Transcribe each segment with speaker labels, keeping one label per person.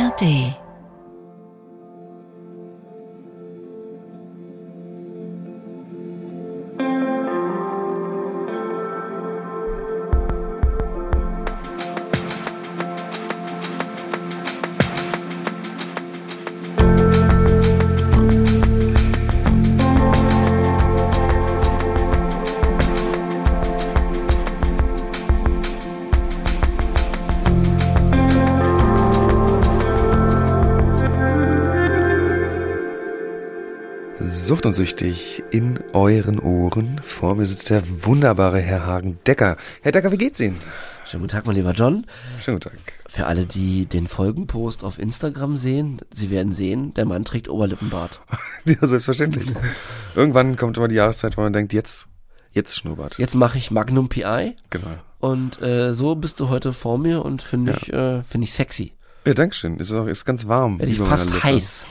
Speaker 1: ARD
Speaker 2: Sucht und süchtig in euren Ohren. Vor mir sitzt der wunderbare Herr Hagen-Decker. Herr Decker, wie geht's Ihnen?
Speaker 3: Schönen guten Tag, mein lieber John.
Speaker 2: Schönen guten Tag.
Speaker 3: Für alle, die den Folgenpost auf Instagram sehen, Sie werden sehen, der Mann trägt Oberlippenbart.
Speaker 2: Ja, selbstverständlich. Irgendwann kommt immer die Jahreszeit, wo man denkt, jetzt, jetzt Schnurrbart.
Speaker 3: Jetzt mache ich Magnum PI
Speaker 2: Genau.
Speaker 3: und äh, so bist du heute vor mir und finde ich, äh, finde ich sexy.
Speaker 2: Ja, Dankeschön. Ist auch, ist ganz warm.
Speaker 3: Werde ich fast heiß,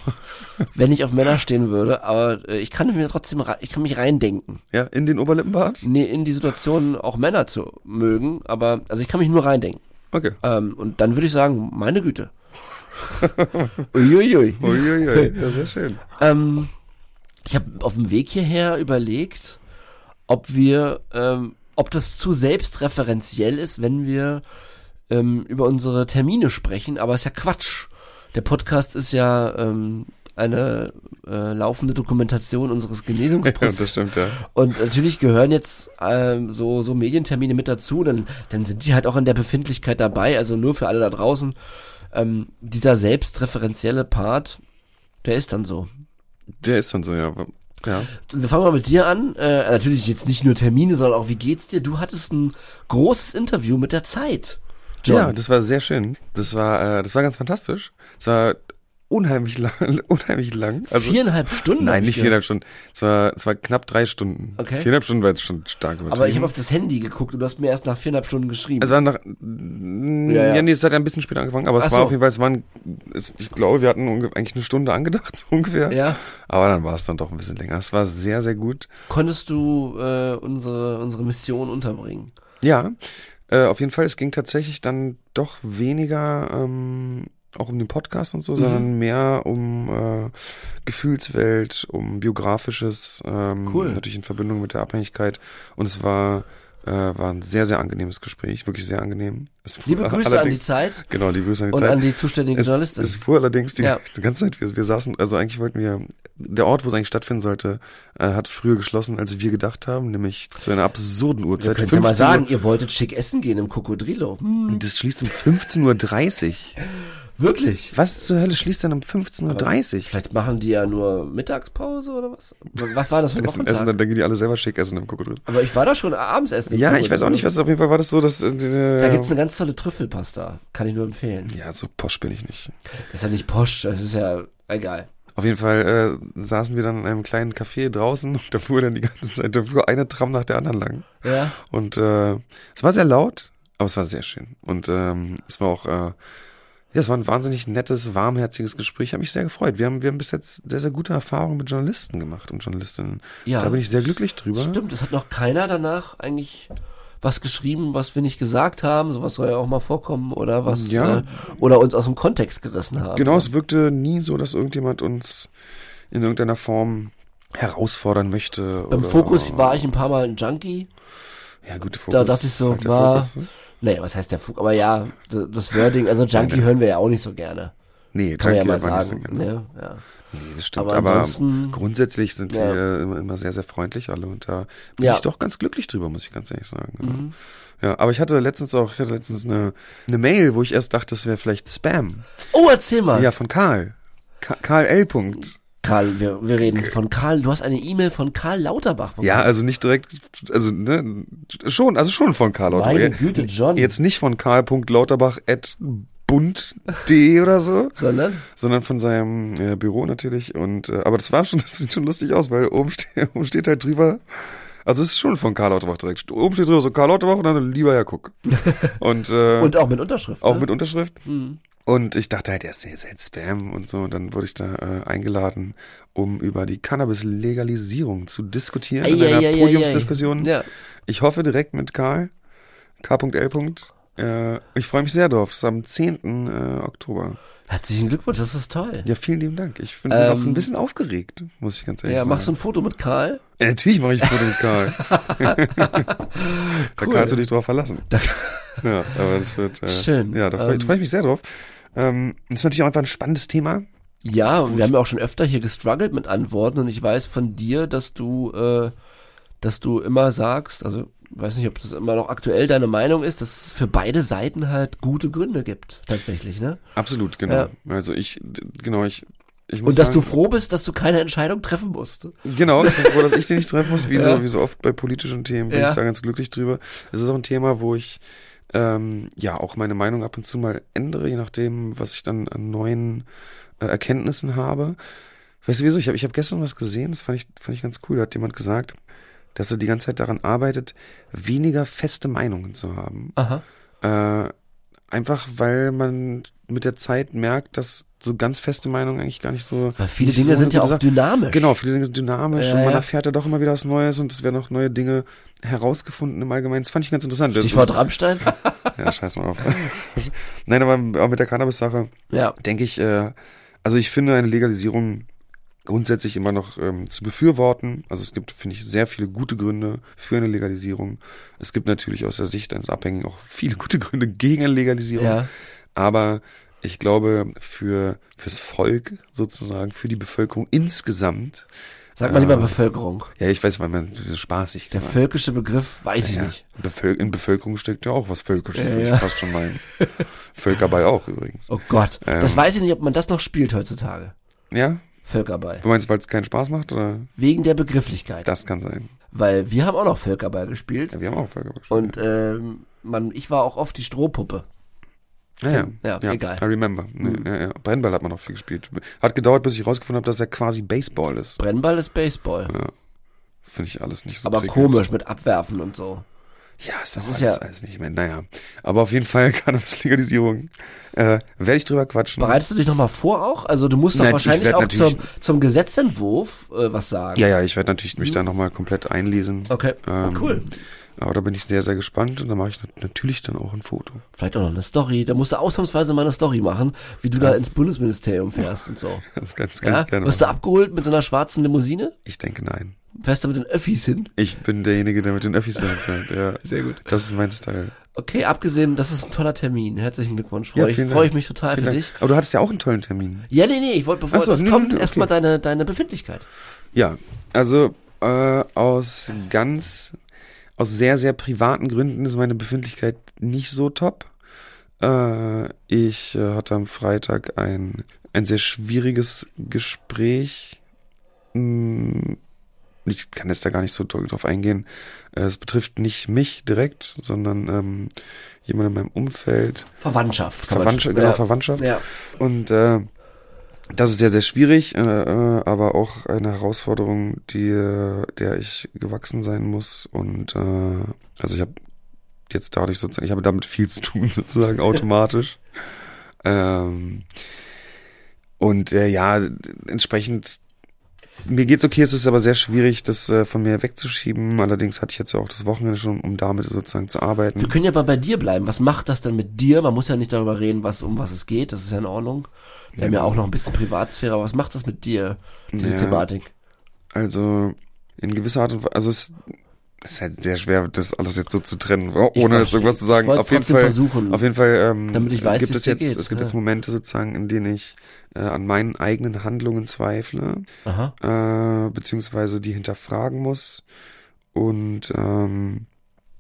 Speaker 3: wenn ich auf Männer stehen würde, aber äh, ich kann mir trotzdem, ich kann mich reindenken.
Speaker 2: Ja, in den Oberlippenbart?
Speaker 3: Nee, in die Situation auch Männer zu mögen, aber also ich kann mich nur reindenken.
Speaker 2: Okay.
Speaker 3: Ähm, und dann würde ich sagen, meine Güte. Uiuiui.
Speaker 2: Uiuiui. Ja, sehr schön.
Speaker 3: Ähm, ich habe auf dem Weg hierher überlegt, ob wir, ähm, ob das zu selbstreferenziell ist, wenn wir ähm, über unsere Termine sprechen, aber ist ja Quatsch. Der Podcast ist ja ähm, eine äh, laufende Dokumentation unseres
Speaker 2: Ja,
Speaker 3: Genesungsprozesses.
Speaker 2: das stimmt, ja.
Speaker 3: Und natürlich gehören jetzt ähm, so, so Medientermine mit dazu, dann, dann sind die halt auch in der Befindlichkeit dabei, also nur für alle da draußen. Ähm, dieser selbstreferenzielle Part, der ist dann so.
Speaker 2: Der ist dann so, ja. Ja.
Speaker 3: Wir fangen mal mit dir an. Äh, natürlich jetzt nicht nur Termine, sondern auch wie geht's dir? Du hattest ein großes Interview mit der Zeit. John.
Speaker 2: Ja, das war sehr schön. Das war, äh, das war ganz fantastisch. Es war unheimlich lang, unheimlich lang. Also,
Speaker 3: Viereinhalb Stunden.
Speaker 2: Nein,
Speaker 3: ich
Speaker 2: nicht viereinhalb Stunden. Es war, es war knapp drei Stunden.
Speaker 3: Okay.
Speaker 2: Viereinhalb Stunden war jetzt schon stark übertrieben.
Speaker 3: Aber ich habe auf das Handy geguckt und du hast mir erst nach viereinhalb Stunden geschrieben.
Speaker 2: es war nach,
Speaker 3: Ja,
Speaker 2: ja,
Speaker 3: ja.
Speaker 2: nee, es hat ein bisschen später angefangen, aber es
Speaker 3: Ach
Speaker 2: war
Speaker 3: so.
Speaker 2: auf jeden Fall, es waren, es, ich glaube, wir hatten eigentlich eine Stunde angedacht, ungefähr.
Speaker 3: ja.
Speaker 2: Aber dann war es dann doch ein bisschen länger. Es war sehr, sehr gut.
Speaker 3: Konntest du äh, unsere, unsere Mission unterbringen?
Speaker 2: Ja, äh, auf jeden Fall, es ging tatsächlich dann doch weniger ähm, auch um den Podcast und so, sondern
Speaker 3: Mhm.
Speaker 2: mehr um äh, Gefühlswelt, um biografisches, ähm,
Speaker 3: Cool.
Speaker 2: natürlich in Verbindung mit der Abhängigkeit. Und es war, äh, war ein sehr, sehr angenehmes Gespräch, wirklich sehr angenehm.
Speaker 3: Liebe Grüße an die Zeit
Speaker 2: Genau, die Grüße an die
Speaker 3: und
Speaker 2: Zeit.
Speaker 3: an die zuständige
Speaker 2: es,
Speaker 3: Journalistin.
Speaker 2: es fuhr allerdings die,
Speaker 3: Ja.
Speaker 2: die ganze Zeit, wir, wir saßen, also eigentlich wollten wir, der Ort, wo es eigentlich stattfinden sollte, äh, hat früher geschlossen, als wir gedacht haben, nämlich zu einer absurden Uhrzeit.
Speaker 3: können ja mal
Speaker 2: 15 Uhr.
Speaker 3: sagen, ihr wolltet schick essen gehen im Cocodrilo. Hm,
Speaker 2: Und das schließt um 15.30 Uhr.
Speaker 3: Wirklich?
Speaker 2: Was zur Hölle schließt denn um 15.30 Uhr?
Speaker 3: Vielleicht machen die ja nur Mittagspause oder was? Was war das für ein
Speaker 2: Essen, essen, dann gehen die alle selber schick essen im Krokodil.
Speaker 3: Aber ich war da schon abends essen.
Speaker 2: Ja, ich weiß auch nicht, was auf jeden Fall war das so, dass, äh,
Speaker 3: Da gibt's eine ganz tolle Trüffelpasta. Kann ich nur empfehlen.
Speaker 2: ja, so posch bin ich nicht.
Speaker 3: Das ist ja nicht Posch, das ist ja egal.
Speaker 2: Auf jeden Fall äh, saßen wir dann in einem kleinen Café draußen und da fuhr dann die ganze Zeit, da fuhr eine Tram nach der anderen lang.
Speaker 3: Ja.
Speaker 2: Und äh, es war sehr laut, aber es war sehr schön. Und ähm, es war auch, äh, ja, es war ein wahnsinnig nettes, warmherziges Gespräch. Ich habe mich sehr gefreut. Wir haben, wir haben bis jetzt sehr, sehr gute Erfahrungen mit Journalisten gemacht und Journalistinnen.
Speaker 3: Ja.
Speaker 2: Da bin ich sehr glücklich drüber.
Speaker 3: Stimmt, es hat noch keiner danach eigentlich was geschrieben, was wir nicht gesagt haben. Sowas soll ja auch mal vorkommen oder was
Speaker 2: Ja.
Speaker 3: äh, oder uns aus dem Kontext gerissen haben.
Speaker 2: Genau, es wirkte nie so, dass irgendjemand uns in irgendeiner Form herausfordern möchte.
Speaker 3: Beim Fokus war ich ein paar Mal ein Junkie.
Speaker 2: Ja, gut, Fokus.
Speaker 3: Da dachte ich so,
Speaker 2: halt
Speaker 3: war-
Speaker 2: Fokus, ne?
Speaker 3: Naja, was heißt der Fokus? Aber ja, das Wording, also Junkie hören wir ja auch nicht so gerne.
Speaker 2: Nee,
Speaker 3: Kann man ja
Speaker 2: Junkie
Speaker 3: mal
Speaker 2: so
Speaker 3: sagen.
Speaker 2: gerne.
Speaker 3: Ne? Ja.
Speaker 2: Nee, das stimmt.
Speaker 3: Aber
Speaker 2: Aber,
Speaker 3: ansonsten-
Speaker 2: grundsätzlich sind die
Speaker 3: Ja.
Speaker 2: äh, immer, immer sehr, sehr freundlich alle und da bin
Speaker 3: Ja. Mhm.
Speaker 2: ich doch ganz glücklich drüber, muss ich ganz ehrlich sagen. Ja, aber ich hatte letztens auch, ich hatte letztens eine, eine Mail, wo ich erst dachte, das wäre vielleicht Spam.
Speaker 3: Oh, erzähl mal.
Speaker 2: Ja, von Karl. Ka Karl L. Punkt.
Speaker 3: Karl, wir, wir reden von Karl, du hast eine E-Mail von Karl Lauterbach bekommen.
Speaker 2: Ja, also nicht direkt, also ne, schon, also schon von Karl Lauterbach.
Speaker 3: Meine Güte, John.
Speaker 2: Jetzt nicht von Karl.lauterbach at bund.de oder so,
Speaker 3: Sondern?
Speaker 2: sondern von seinem äh, Büro natürlich. Und äh, aber das war schon, das sieht schon lustig aus, weil oben, ste oben steht halt drüber. Also es ist schon von Karl Lauterbach direkt. Oben steht drüber so Karl Lauterbach und dann lieber Herr Cook. Und, äh,
Speaker 3: Und auch mit Unterschrift.
Speaker 2: auch
Speaker 3: ne?
Speaker 2: mit Unterschrift.
Speaker 3: Mhm.
Speaker 2: Und ich dachte halt, er ist jetzt halt Spam und so. Und dann wurde ich da äh, eingeladen, um über die Cannabis-Legalisierung zu diskutieren in einer
Speaker 3: Eieieiei.
Speaker 2: Podiumsdiskussion.
Speaker 3: Ja.
Speaker 2: Ich hoffe direkt mit Karl, K.L. Äh, ich freue mich sehr drauf. Es ist am 10. Äh, Oktober.
Speaker 3: Herzlichen Glückwunsch, das ist toll.
Speaker 2: Ja, vielen lieben Dank. Ich bin
Speaker 3: Ähm,
Speaker 2: auch ein bisschen aufgeregt, muss ich ganz ehrlich
Speaker 3: Ja,
Speaker 2: sagen.
Speaker 3: machst du ein Foto mit Karl?
Speaker 2: ja, natürlich mache ich ein Foto mit Karl. da
Speaker 3: Cool.
Speaker 2: kannst du dich drauf verlassen.
Speaker 3: Da-
Speaker 2: ja, aber das wird. Äh,
Speaker 3: Schön.
Speaker 2: Ja, da freue
Speaker 3: Ähm,
Speaker 2: freu ich mich sehr drauf. Ähm, das ist natürlich auch einfach ein spannendes Thema.
Speaker 3: Ja, und wir haben ja auch schon öfter hier gestruggelt mit Antworten und ich weiß von dir, dass du, äh, dass du immer sagst, also weiß nicht, ob das immer noch aktuell deine Meinung ist, dass es für beide Seiten halt gute Gründe gibt, tatsächlich, ne?
Speaker 2: Absolut, genau.
Speaker 3: Ja.
Speaker 2: Also ich, genau, ich. ich muss
Speaker 3: Und dass du
Speaker 2: sagen,
Speaker 3: froh bist, dass du keine Entscheidung treffen musst.
Speaker 2: Genau, ich bin froh, dass ich den nicht treffen muss, wie,
Speaker 3: Ja.
Speaker 2: so, wie so oft bei politischen Themen bin
Speaker 3: Ja.
Speaker 2: ich da ganz glücklich drüber. Es ist auch ein Thema, wo ich ähm, ja auch meine Meinung ab und zu mal ändere, je nachdem, was ich dann an neuen äh, Erkenntnissen habe. Weißt du wieso? Ich habe ich hab gestern was gesehen, das fand ich, fand ich ganz cool. Da hat jemand gesagt, dass er die ganze Zeit daran arbeitet, weniger feste Meinungen zu haben.
Speaker 3: Aha.
Speaker 2: Äh, einfach weil man mit der Zeit merkt, dass so ganz feste Meinungen eigentlich gar nicht so.
Speaker 3: Weil viele Dinge
Speaker 2: so
Speaker 3: sind ja auch
Speaker 2: Sache-
Speaker 3: dynamisch.
Speaker 2: Genau, viele Dinge sind dynamisch
Speaker 3: Ja,
Speaker 2: und man
Speaker 3: ja.
Speaker 2: erfährt ja doch immer wieder was Neues und es werden auch neue Dinge herausgefunden im Allgemeinen. Das fand ich ganz interessant.
Speaker 3: Stichwort Rammstein?
Speaker 2: Ja, scheiß mal auf. Nein, aber auch mit der Cannabis-Sache
Speaker 3: ja.
Speaker 2: denke ich, äh, also ich finde eine Legalisierung grundsätzlich immer noch ähm, zu befürworten. Also es gibt, finde ich, sehr viele gute Gründe für eine Legalisierung. Es gibt natürlich aus der Sicht eines Abhängigen auch viele gute Gründe gegen eine Legalisierung.
Speaker 3: Ja.
Speaker 2: Aber ich glaube, für fürs Volk sozusagen, für die Bevölkerung insgesamt,
Speaker 3: Sag mal lieber
Speaker 2: Äh,
Speaker 3: Bevölkerung.
Speaker 2: ja, ich weiß, weil man so spaßig
Speaker 3: Der völkische Begriff weiß ich
Speaker 2: ja,
Speaker 3: nicht.
Speaker 2: Bevöl in Bevölkerung steckt ja auch was Völkisches,
Speaker 3: Ja, ja.
Speaker 2: ich fast schon meinen. Völkerball auch übrigens.
Speaker 3: Oh Gott.
Speaker 2: Ähm.
Speaker 3: Das weiß ich nicht, ob man das noch spielt heutzutage.
Speaker 2: Ja?
Speaker 3: Völkerball.
Speaker 2: Du meinst, weil es keinen Spaß macht? Oder?
Speaker 3: Wegen der Begrifflichkeit.
Speaker 2: Das kann sein.
Speaker 3: Weil wir haben auch noch Völkerball gespielt.
Speaker 2: Ja, wir haben auch Völkerball gespielt.
Speaker 3: Und ähm, man, ich war auch oft die Strohpuppe.
Speaker 2: Ja, ja.
Speaker 3: ja, egal.
Speaker 2: I remember. Nee,
Speaker 3: Mhm.
Speaker 2: ja, ja. Brennball hat man noch viel gespielt. Hat gedauert, bis ich rausgefunden habe, dass er quasi Baseball ist.
Speaker 3: Brennball ist Baseball.
Speaker 2: Ja. Finde ich alles nicht so
Speaker 3: Aber
Speaker 2: prickelnd.
Speaker 3: komisch mit Abwerfen und so.
Speaker 2: Ja, ist das
Speaker 3: ist
Speaker 2: ist
Speaker 3: ja-
Speaker 2: alles, alles nicht mehr. Naja. Aber auf jeden Fall Cannabis-Legalisierung. Äh, werde ich drüber quatschen.
Speaker 3: Bereitest du dich nochmal vor auch? Also du musst doch
Speaker 2: Nein, ich
Speaker 3: wahrscheinlich auch zum, zum Gesetzentwurf äh, was sagen.
Speaker 2: Ja, ja, ich werde natürlich mich da nochmal komplett einlesen.
Speaker 3: Okay,
Speaker 2: Ähm,
Speaker 3: cool.
Speaker 2: Aber da bin ich sehr, sehr gespannt und da mache ich nat- natürlich dann auch ein Foto.
Speaker 3: Vielleicht auch noch eine Story. Da musst du ausnahmsweise mal eine Story machen, wie du da ins Bundesministerium fährst und so.
Speaker 2: Das kann, das kann
Speaker 3: Ja?
Speaker 2: ich gerne
Speaker 3: Wirst du abgeholt mit so einer schwarzen Limousine?
Speaker 2: Ich denke nein.
Speaker 3: Fährst du mit den Öffis hin?
Speaker 2: Ich bin derjenige, der mit den Öffis dahin fährt. Ja.
Speaker 3: Sehr gut.
Speaker 2: Das ist mein Style.
Speaker 3: Okay, abgesehen, das ist ein toller Termin. Herzlichen Glückwunsch.
Speaker 2: Ja,
Speaker 3: Freue ich,
Speaker 2: vielen
Speaker 3: freu ich mich total
Speaker 2: Vielen
Speaker 3: für
Speaker 2: Dank.
Speaker 3: dich.
Speaker 2: Aber du hattest ja auch einen tollen Termin.
Speaker 3: Ja, nee, nee, ich wollte, bevor
Speaker 2: so,
Speaker 3: das
Speaker 2: nee,
Speaker 3: kommt,
Speaker 2: nee,
Speaker 3: erstmal
Speaker 2: okay.
Speaker 3: deine, deine Befindlichkeit.
Speaker 2: Ja, also äh, aus ganz, aus sehr, sehr privaten Gründen ist meine Befindlichkeit nicht so top. Äh, ich äh, hatte am Freitag ein, ein sehr schwieriges Gespräch. Hm, Ich kann jetzt da gar nicht so doll drauf eingehen. Äh, es betrifft nicht mich direkt, sondern ähm, jemand in meinem Umfeld.
Speaker 3: Verwandtschaft.
Speaker 2: Verwandtschaft, genau,
Speaker 3: ja.
Speaker 2: Verwandtschaft.
Speaker 3: Ja.
Speaker 2: Und äh, das ist sehr, sehr schwierig, äh, äh, aber auch eine Herausforderung, die, der ich gewachsen sein muss. Und äh, also ich habe jetzt dadurch sozusagen, ich habe damit viel zu tun, sozusagen automatisch. ähm, und äh, ja, entsprechend, mir geht's okay, es ist aber sehr schwierig, das äh, von mir wegzuschieben. Allerdings hatte ich jetzt ja auch das Wochenende schon, um damit sozusagen zu arbeiten.
Speaker 3: Wir können ja mal bei dir bleiben. Was macht das denn mit dir? Man muss ja nicht darüber reden, was, um was es geht. Das ist ja in Ordnung. Wir haben ja auch noch ein bisschen Privatsphäre. Aber was macht das mit dir, diese
Speaker 2: Ja.
Speaker 3: Thematik?
Speaker 2: Also in gewisser Art und Weise, also es ist halt sehr schwer, das alles jetzt so zu trennen, oh, ohne jetzt irgendwas zu sagen. Auf jeden Fall,
Speaker 3: versuchen,
Speaker 2: auf jeden Fall ähm,
Speaker 3: damit ich weiß,
Speaker 2: gibt es jetzt,
Speaker 3: geht.
Speaker 2: es gibt
Speaker 3: Ja.
Speaker 2: jetzt Momente sozusagen, in denen ich äh, an meinen eigenen Handlungen zweifle,
Speaker 3: Aha.
Speaker 2: äh, beziehungsweise die hinterfragen muss und ähm,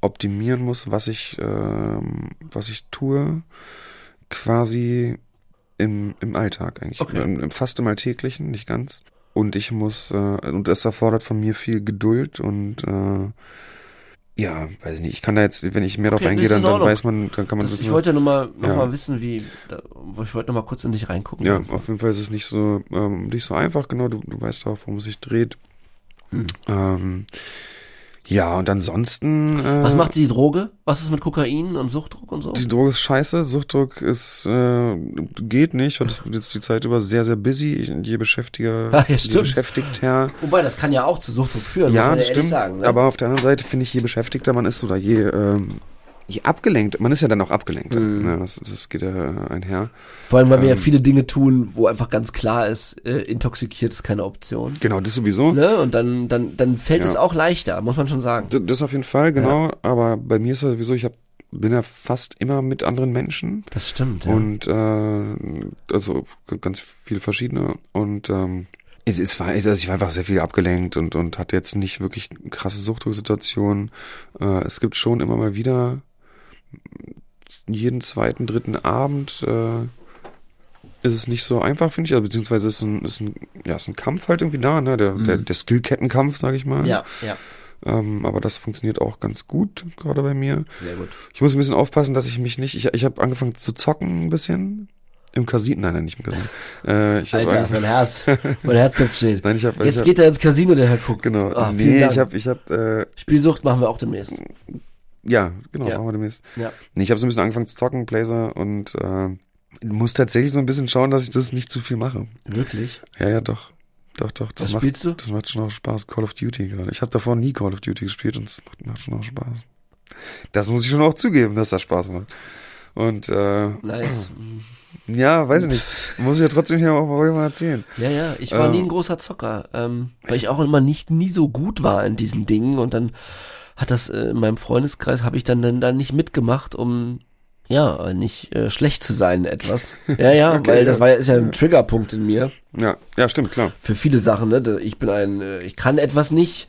Speaker 2: optimieren muss, was ich, ähm, was ich tue, quasi im, im Alltag eigentlich.
Speaker 3: Okay.
Speaker 2: Im, im, fast im Alltäglichen, nicht ganz. Und ich muss, äh, und das erfordert von mir viel Geduld und äh, ja, weiß ich nicht, ich kann da jetzt, wenn ich mehr
Speaker 3: Okay,
Speaker 2: drauf eingehe,
Speaker 3: das
Speaker 2: dann, dann weiß man, dann kann man
Speaker 3: Das,
Speaker 2: wissen,
Speaker 3: ich wollte ja nur mal, noch
Speaker 2: Ja.
Speaker 3: mal wissen, wie, da, ich wollte noch mal kurz in dich reingucken.
Speaker 2: Ja, auf jeden Fall ist es nicht so, ähm, nicht so einfach, genau, du, du weißt auch, worum es sich dreht.
Speaker 3: Hm.
Speaker 2: Ähm, ja, und ansonsten. Äh,
Speaker 3: Was macht die Droge? Was ist mit Kokain und Suchtdruck und so?
Speaker 2: Die Droge ist scheiße, Suchtdruck ist, äh, geht nicht, und es wird jetzt die Zeit über sehr, sehr busy, ich, je beschäftiger,
Speaker 3: ja,
Speaker 2: je beschäftigter.
Speaker 3: Wobei, das kann ja auch zu Suchtdruck führen,
Speaker 2: Ja,
Speaker 3: muss man ehrlich
Speaker 2: stimmt,
Speaker 3: sagen. Ne?
Speaker 2: aber auf der anderen Seite finde ich, je beschäftigter man ist oder je, ähm, Ja, abgelenkt. Man ist ja dann auch abgelenkt.
Speaker 3: Mhm.
Speaker 2: Ja, das, das geht ja einher.
Speaker 3: Vor allem, weil wir ja
Speaker 2: Ähm.
Speaker 3: viele Dinge tun, wo einfach ganz klar ist, äh, intoxikiert ist keine Option.
Speaker 2: Genau, das sowieso.
Speaker 3: Ne? Und dann, dann, dann fällt
Speaker 2: Ja.
Speaker 3: es auch leichter, muss man schon sagen.
Speaker 2: D- Das auf jeden Fall, genau. Aber bei mir ist es sowieso, ich hab, bin ja fast immer mit anderen Menschen.
Speaker 3: Das stimmt, ja.
Speaker 2: Und äh, also ganz viele verschiedene. Und ähm, es, es war, also ich war einfach sehr viel abgelenkt und, und hatte jetzt nicht wirklich krasse Suchtdrucksituationen. Äh, es gibt schon immer mal wieder jeden zweiten, dritten Abend äh, ist es nicht so einfach, finde ich. Also, beziehungsweise ist ein, ist ein, ja, ist ein Kampf halt irgendwie da, ne? Der, der, der Skillkettenkampf, sag ich mal.
Speaker 3: ja, ja,
Speaker 2: Ähm, aber das funktioniert auch ganz gut, gerade bei mir.
Speaker 3: sehr gut.
Speaker 2: Ich muss ein bisschen aufpassen, dass ich mich nicht. Ich, ich habe angefangen zu zocken ein bisschen. Im Casino. Nein, nein, nicht im Casino. Äh, ich hab
Speaker 3: Alter, mein Herz, mein Herz bleibt stehen.
Speaker 2: Nein, ich habe.
Speaker 3: Jetzt
Speaker 2: ich hab,
Speaker 3: geht er ins Casino, der Herr Cook.
Speaker 2: Genau.
Speaker 3: Vielen
Speaker 2: nee, ich habe, ich habe, äh,
Speaker 3: Spielsucht machen wir auch demnächst.
Speaker 2: Ja, genau,
Speaker 3: Ja.
Speaker 2: machen wir demnächst.
Speaker 3: Ja.
Speaker 2: Nee, ich habe so ein bisschen angefangen zu zocken, Blazer, und äh, muss tatsächlich so ein bisschen schauen, dass ich das nicht zu viel mache.
Speaker 3: Wirklich?
Speaker 2: Ja, ja, doch. Doch, doch. Das
Speaker 3: Was
Speaker 2: macht,
Speaker 3: spielst du?
Speaker 2: Das macht schon auch Spaß. Call of Duty gerade. Ich habe davor nie Call of Duty gespielt und es macht, macht schon auch Spaß. Das muss ich schon auch zugeben, dass das Spaß macht. Und äh,
Speaker 3: Nice.
Speaker 2: ja, weiß ich nicht. Muss ich ja trotzdem hier auch mal erzählen.
Speaker 3: Ja, ja, ich war
Speaker 2: Ähm.
Speaker 3: nie ein großer Zocker, ähm, weil ich auch immer nicht nie so gut war in diesen Dingen und dann hat das äh, in meinem Freundeskreis habe ich dann dann, dann nicht mitgemacht, um ja nicht äh, schlecht zu sein in etwas. Ja, ja,
Speaker 2: Okay,
Speaker 3: weil das
Speaker 2: ja.
Speaker 3: war ja ist ja ein Triggerpunkt in mir
Speaker 2: Ja, ja, stimmt, klar.
Speaker 3: für viele Sachen. Ne, ich bin ein, äh, ich kann etwas nicht.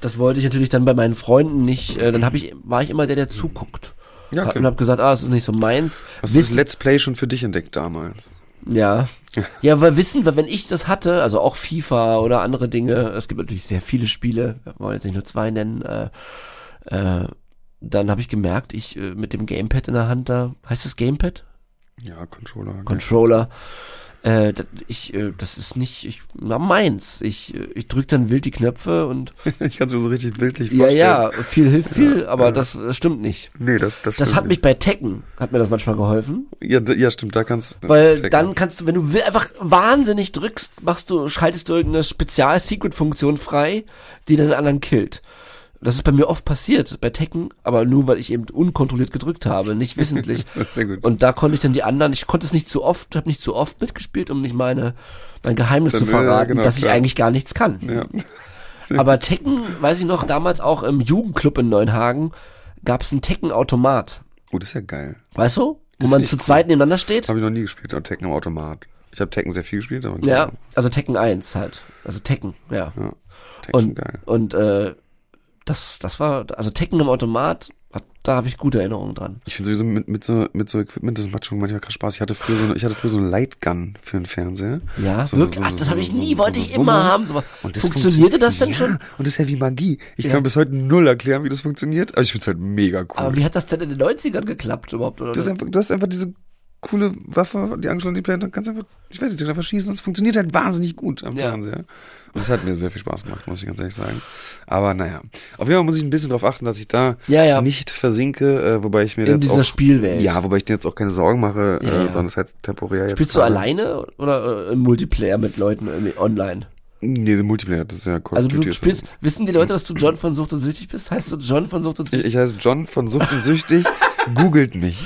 Speaker 3: Das wollte ich natürlich dann bei meinen Freunden nicht. Äh, dann habe ich war ich immer der, der zuguckt.
Speaker 2: Ja, okay.
Speaker 3: Und habe gesagt, ah, es ist nicht so meins.
Speaker 2: Hast du das
Speaker 3: Wissen-
Speaker 2: Let's Play schon für dich entdeckt damals?
Speaker 3: Ja. Ja, weil wissen wir, wenn ich das hatte, also auch FIFA oder andere Dinge, es gibt natürlich sehr viele Spiele, wir wollen jetzt nicht nur zwei nennen, äh, äh, dann habe ich gemerkt, ich äh, mit dem Gamepad in der Hand da, heißt das Gamepad?
Speaker 2: Ja, Controller.
Speaker 3: Controller. Äh, das, ich, äh, das ist nicht, ich, na meins. Ich, äh, ich drück dann wild die Knöpfe und
Speaker 2: Ich kann es mir so richtig bildlich
Speaker 3: ja,
Speaker 2: vorstellen.
Speaker 3: ja, viel hilft viel, aber
Speaker 2: ja.
Speaker 3: das äh, stimmt nicht.
Speaker 2: Nee, das, das,
Speaker 3: Das hat mich bei Tekken, hat mir das manchmal geholfen.
Speaker 2: nicht. Ja, ja, stimmt, da kannst
Speaker 3: Weil
Speaker 2: Tekken.
Speaker 3: dann kannst du, wenn du einfach wahnsinnig drückst, machst du, schaltest du irgendeine Spezial-Secret-Funktion frei, die den anderen killt. Das ist bei mir oft passiert, bei Tekken, aber nur weil ich eben unkontrolliert gedrückt habe, nicht wissentlich.
Speaker 2: Sehr gut.
Speaker 3: Und da konnte ich dann die anderen, ich konnte es nicht zu oft, habe nicht zu oft mitgespielt, um nicht meine, mein Geheimnis
Speaker 2: Dann,
Speaker 3: zu
Speaker 2: äh,
Speaker 3: verraten,
Speaker 2: genau,
Speaker 3: dass ich
Speaker 2: klar.
Speaker 3: eigentlich gar nichts kann.
Speaker 2: ja.
Speaker 3: Aber Tekken, weiß ich noch, damals auch im Jugendclub in Neuenhagen, gab es einen Tekken-Automat.
Speaker 2: Oh, das ist ja geil.
Speaker 3: Weißt du? Wo
Speaker 2: Das
Speaker 3: man zu
Speaker 2: cool.
Speaker 3: zweit nebeneinander steht.
Speaker 2: Habe ich noch nie gespielt, aber Tekken am Automat. Ich habe Tekken sehr viel gespielt, aber
Speaker 3: Ja, also Tekken 1 halt. Also Tekken, ja.
Speaker 2: ja Tekken
Speaker 3: Und,
Speaker 2: geil.
Speaker 3: und äh, das, das war, also Tekken im Automat, da habe ich gute Erinnerungen dran.
Speaker 2: Ich finde sowieso mit, mit so mit so Equipment, das macht schon manchmal krass Spaß. Ich hatte früher so eine, ich hatte früher so eine Lightgun für den Fernseher.
Speaker 3: Ja,
Speaker 2: so,
Speaker 3: wirklich?
Speaker 2: so-
Speaker 3: Ach, das
Speaker 2: so-
Speaker 3: habe ich nie, wollte ich immer haben. So,
Speaker 2: Und das
Speaker 3: funktionierte das denn
Speaker 2: ja,
Speaker 3: schon?
Speaker 2: Und das ist ja wie Magie. Ich
Speaker 3: Ja.
Speaker 2: kann bis heute null erklären, wie das funktioniert, aber ich find's halt mega cool.
Speaker 3: Aber wie hat das denn in den 90ern geklappt überhaupt? Oder?
Speaker 2: Du hast einfach, du hast einfach diese coole Waffe, die angeschlossen die Player, dann kannst du einfach, ich weiß nicht, einfach schießen und es funktioniert halt wahnsinnig gut am
Speaker 3: Ja.
Speaker 2: Fernseher. Und es hat mir sehr viel Spaß gemacht, muss ich ganz ehrlich sagen. Aber naja, auf jeden Fall muss ich ein bisschen darauf achten, dass ich da
Speaker 3: Ja, ja.
Speaker 2: nicht versinke, äh, wobei ich mir
Speaker 3: in
Speaker 2: jetzt
Speaker 3: dieser
Speaker 2: auch,
Speaker 3: Spielwelt.
Speaker 2: ja, wobei ich dir jetzt auch keine Sorgen mache,
Speaker 3: Ja,
Speaker 2: äh, sondern es ist halt temporär jetzt.
Speaker 3: Spielst du alleine oder äh, im Multiplayer mit Leuten äh, online?
Speaker 2: Nee, der Multiplayer, das ist ja Call
Speaker 3: Also du spielst, wissen die Leute, dass du John von Sucht und Süchtig bist? Heißt du John von Sucht und
Speaker 2: Ich,
Speaker 3: Süchtig?
Speaker 2: ich heiße John von Sucht und Süchtig. Googelt mich.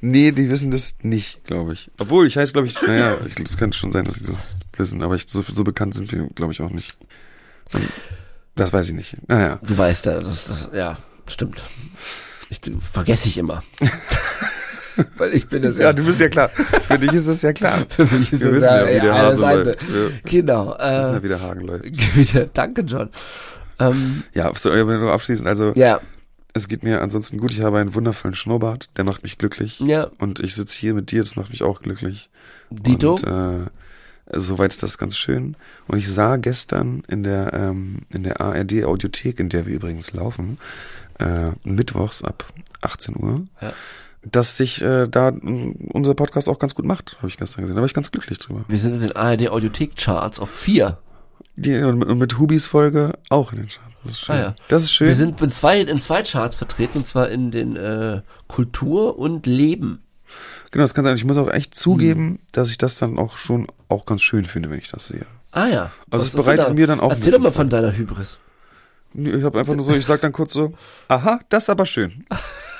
Speaker 2: Nee, die wissen das nicht, glaube ich. Obwohl, ich heiße, glaube ich, naja, das könnte schon sein, dass sie das wissen, aber ich, so, so bekannt sind wir, glaube ich, auch nicht. Das weiß ich nicht. Naja.
Speaker 3: Du weißt ja, das, das ja, stimmt. Ich, vergesse ich immer. Weil ich bin das
Speaker 2: Ja, du bist ja klar. Für dich ist das ja klar.
Speaker 3: Für mich ist
Speaker 2: Wir
Speaker 3: das ja,
Speaker 2: ja,
Speaker 3: ja,
Speaker 2: der
Speaker 3: eine
Speaker 2: Hase
Speaker 3: Seite.
Speaker 2: läuft. Wir
Speaker 3: Genau.
Speaker 2: wissen ja,
Speaker 3: Äh,
Speaker 2: wie der Hagen läuft.
Speaker 3: wieder, danke, John. Ähm,
Speaker 2: Ja, so, wenn wir nur abschließen, also,
Speaker 3: ja,
Speaker 2: es geht mir ansonsten gut. Ich habe einen wundervollen Schnurrbart, der macht mich glücklich.
Speaker 3: ja,
Speaker 2: Und ich sitze hier mit dir, das macht mich auch glücklich.
Speaker 3: Dito.
Speaker 2: Und, äh, soweit ist das ganz schön. Und ich sah gestern in der, ähm, in der ARD Audiothek, in der wir übrigens laufen, äh, mittwochs ab 18 Uhr,
Speaker 3: Ja.
Speaker 2: dass sich äh, da äh, unser Podcast auch ganz gut macht, habe ich gestern gesehen. Da war ich ganz glücklich drüber.
Speaker 3: wir sind in den ARD Audiothek Charts auf vier.
Speaker 2: Die, und, mit- und mit Hubis Folge auch in den Charts. Das ist schön.
Speaker 3: Ah, ja.
Speaker 2: Das ist schön.
Speaker 3: Wir sind in zwei, in zwei Charts vertreten, und zwar in den äh, Kultur und Leben.
Speaker 2: genau, das kann sein. Ich muss auch echt
Speaker 3: Hm.
Speaker 2: zugeben, dass ich das dann auch schon auch ganz schön finde, wenn ich das sehe.
Speaker 3: Ah ja.
Speaker 2: Also es bereitet mir dann auch
Speaker 3: Erzähl doch mal von deiner Hybris.
Speaker 2: Ich habe einfach nur so, ich sag dann kurz so, aha, das ist aber schön.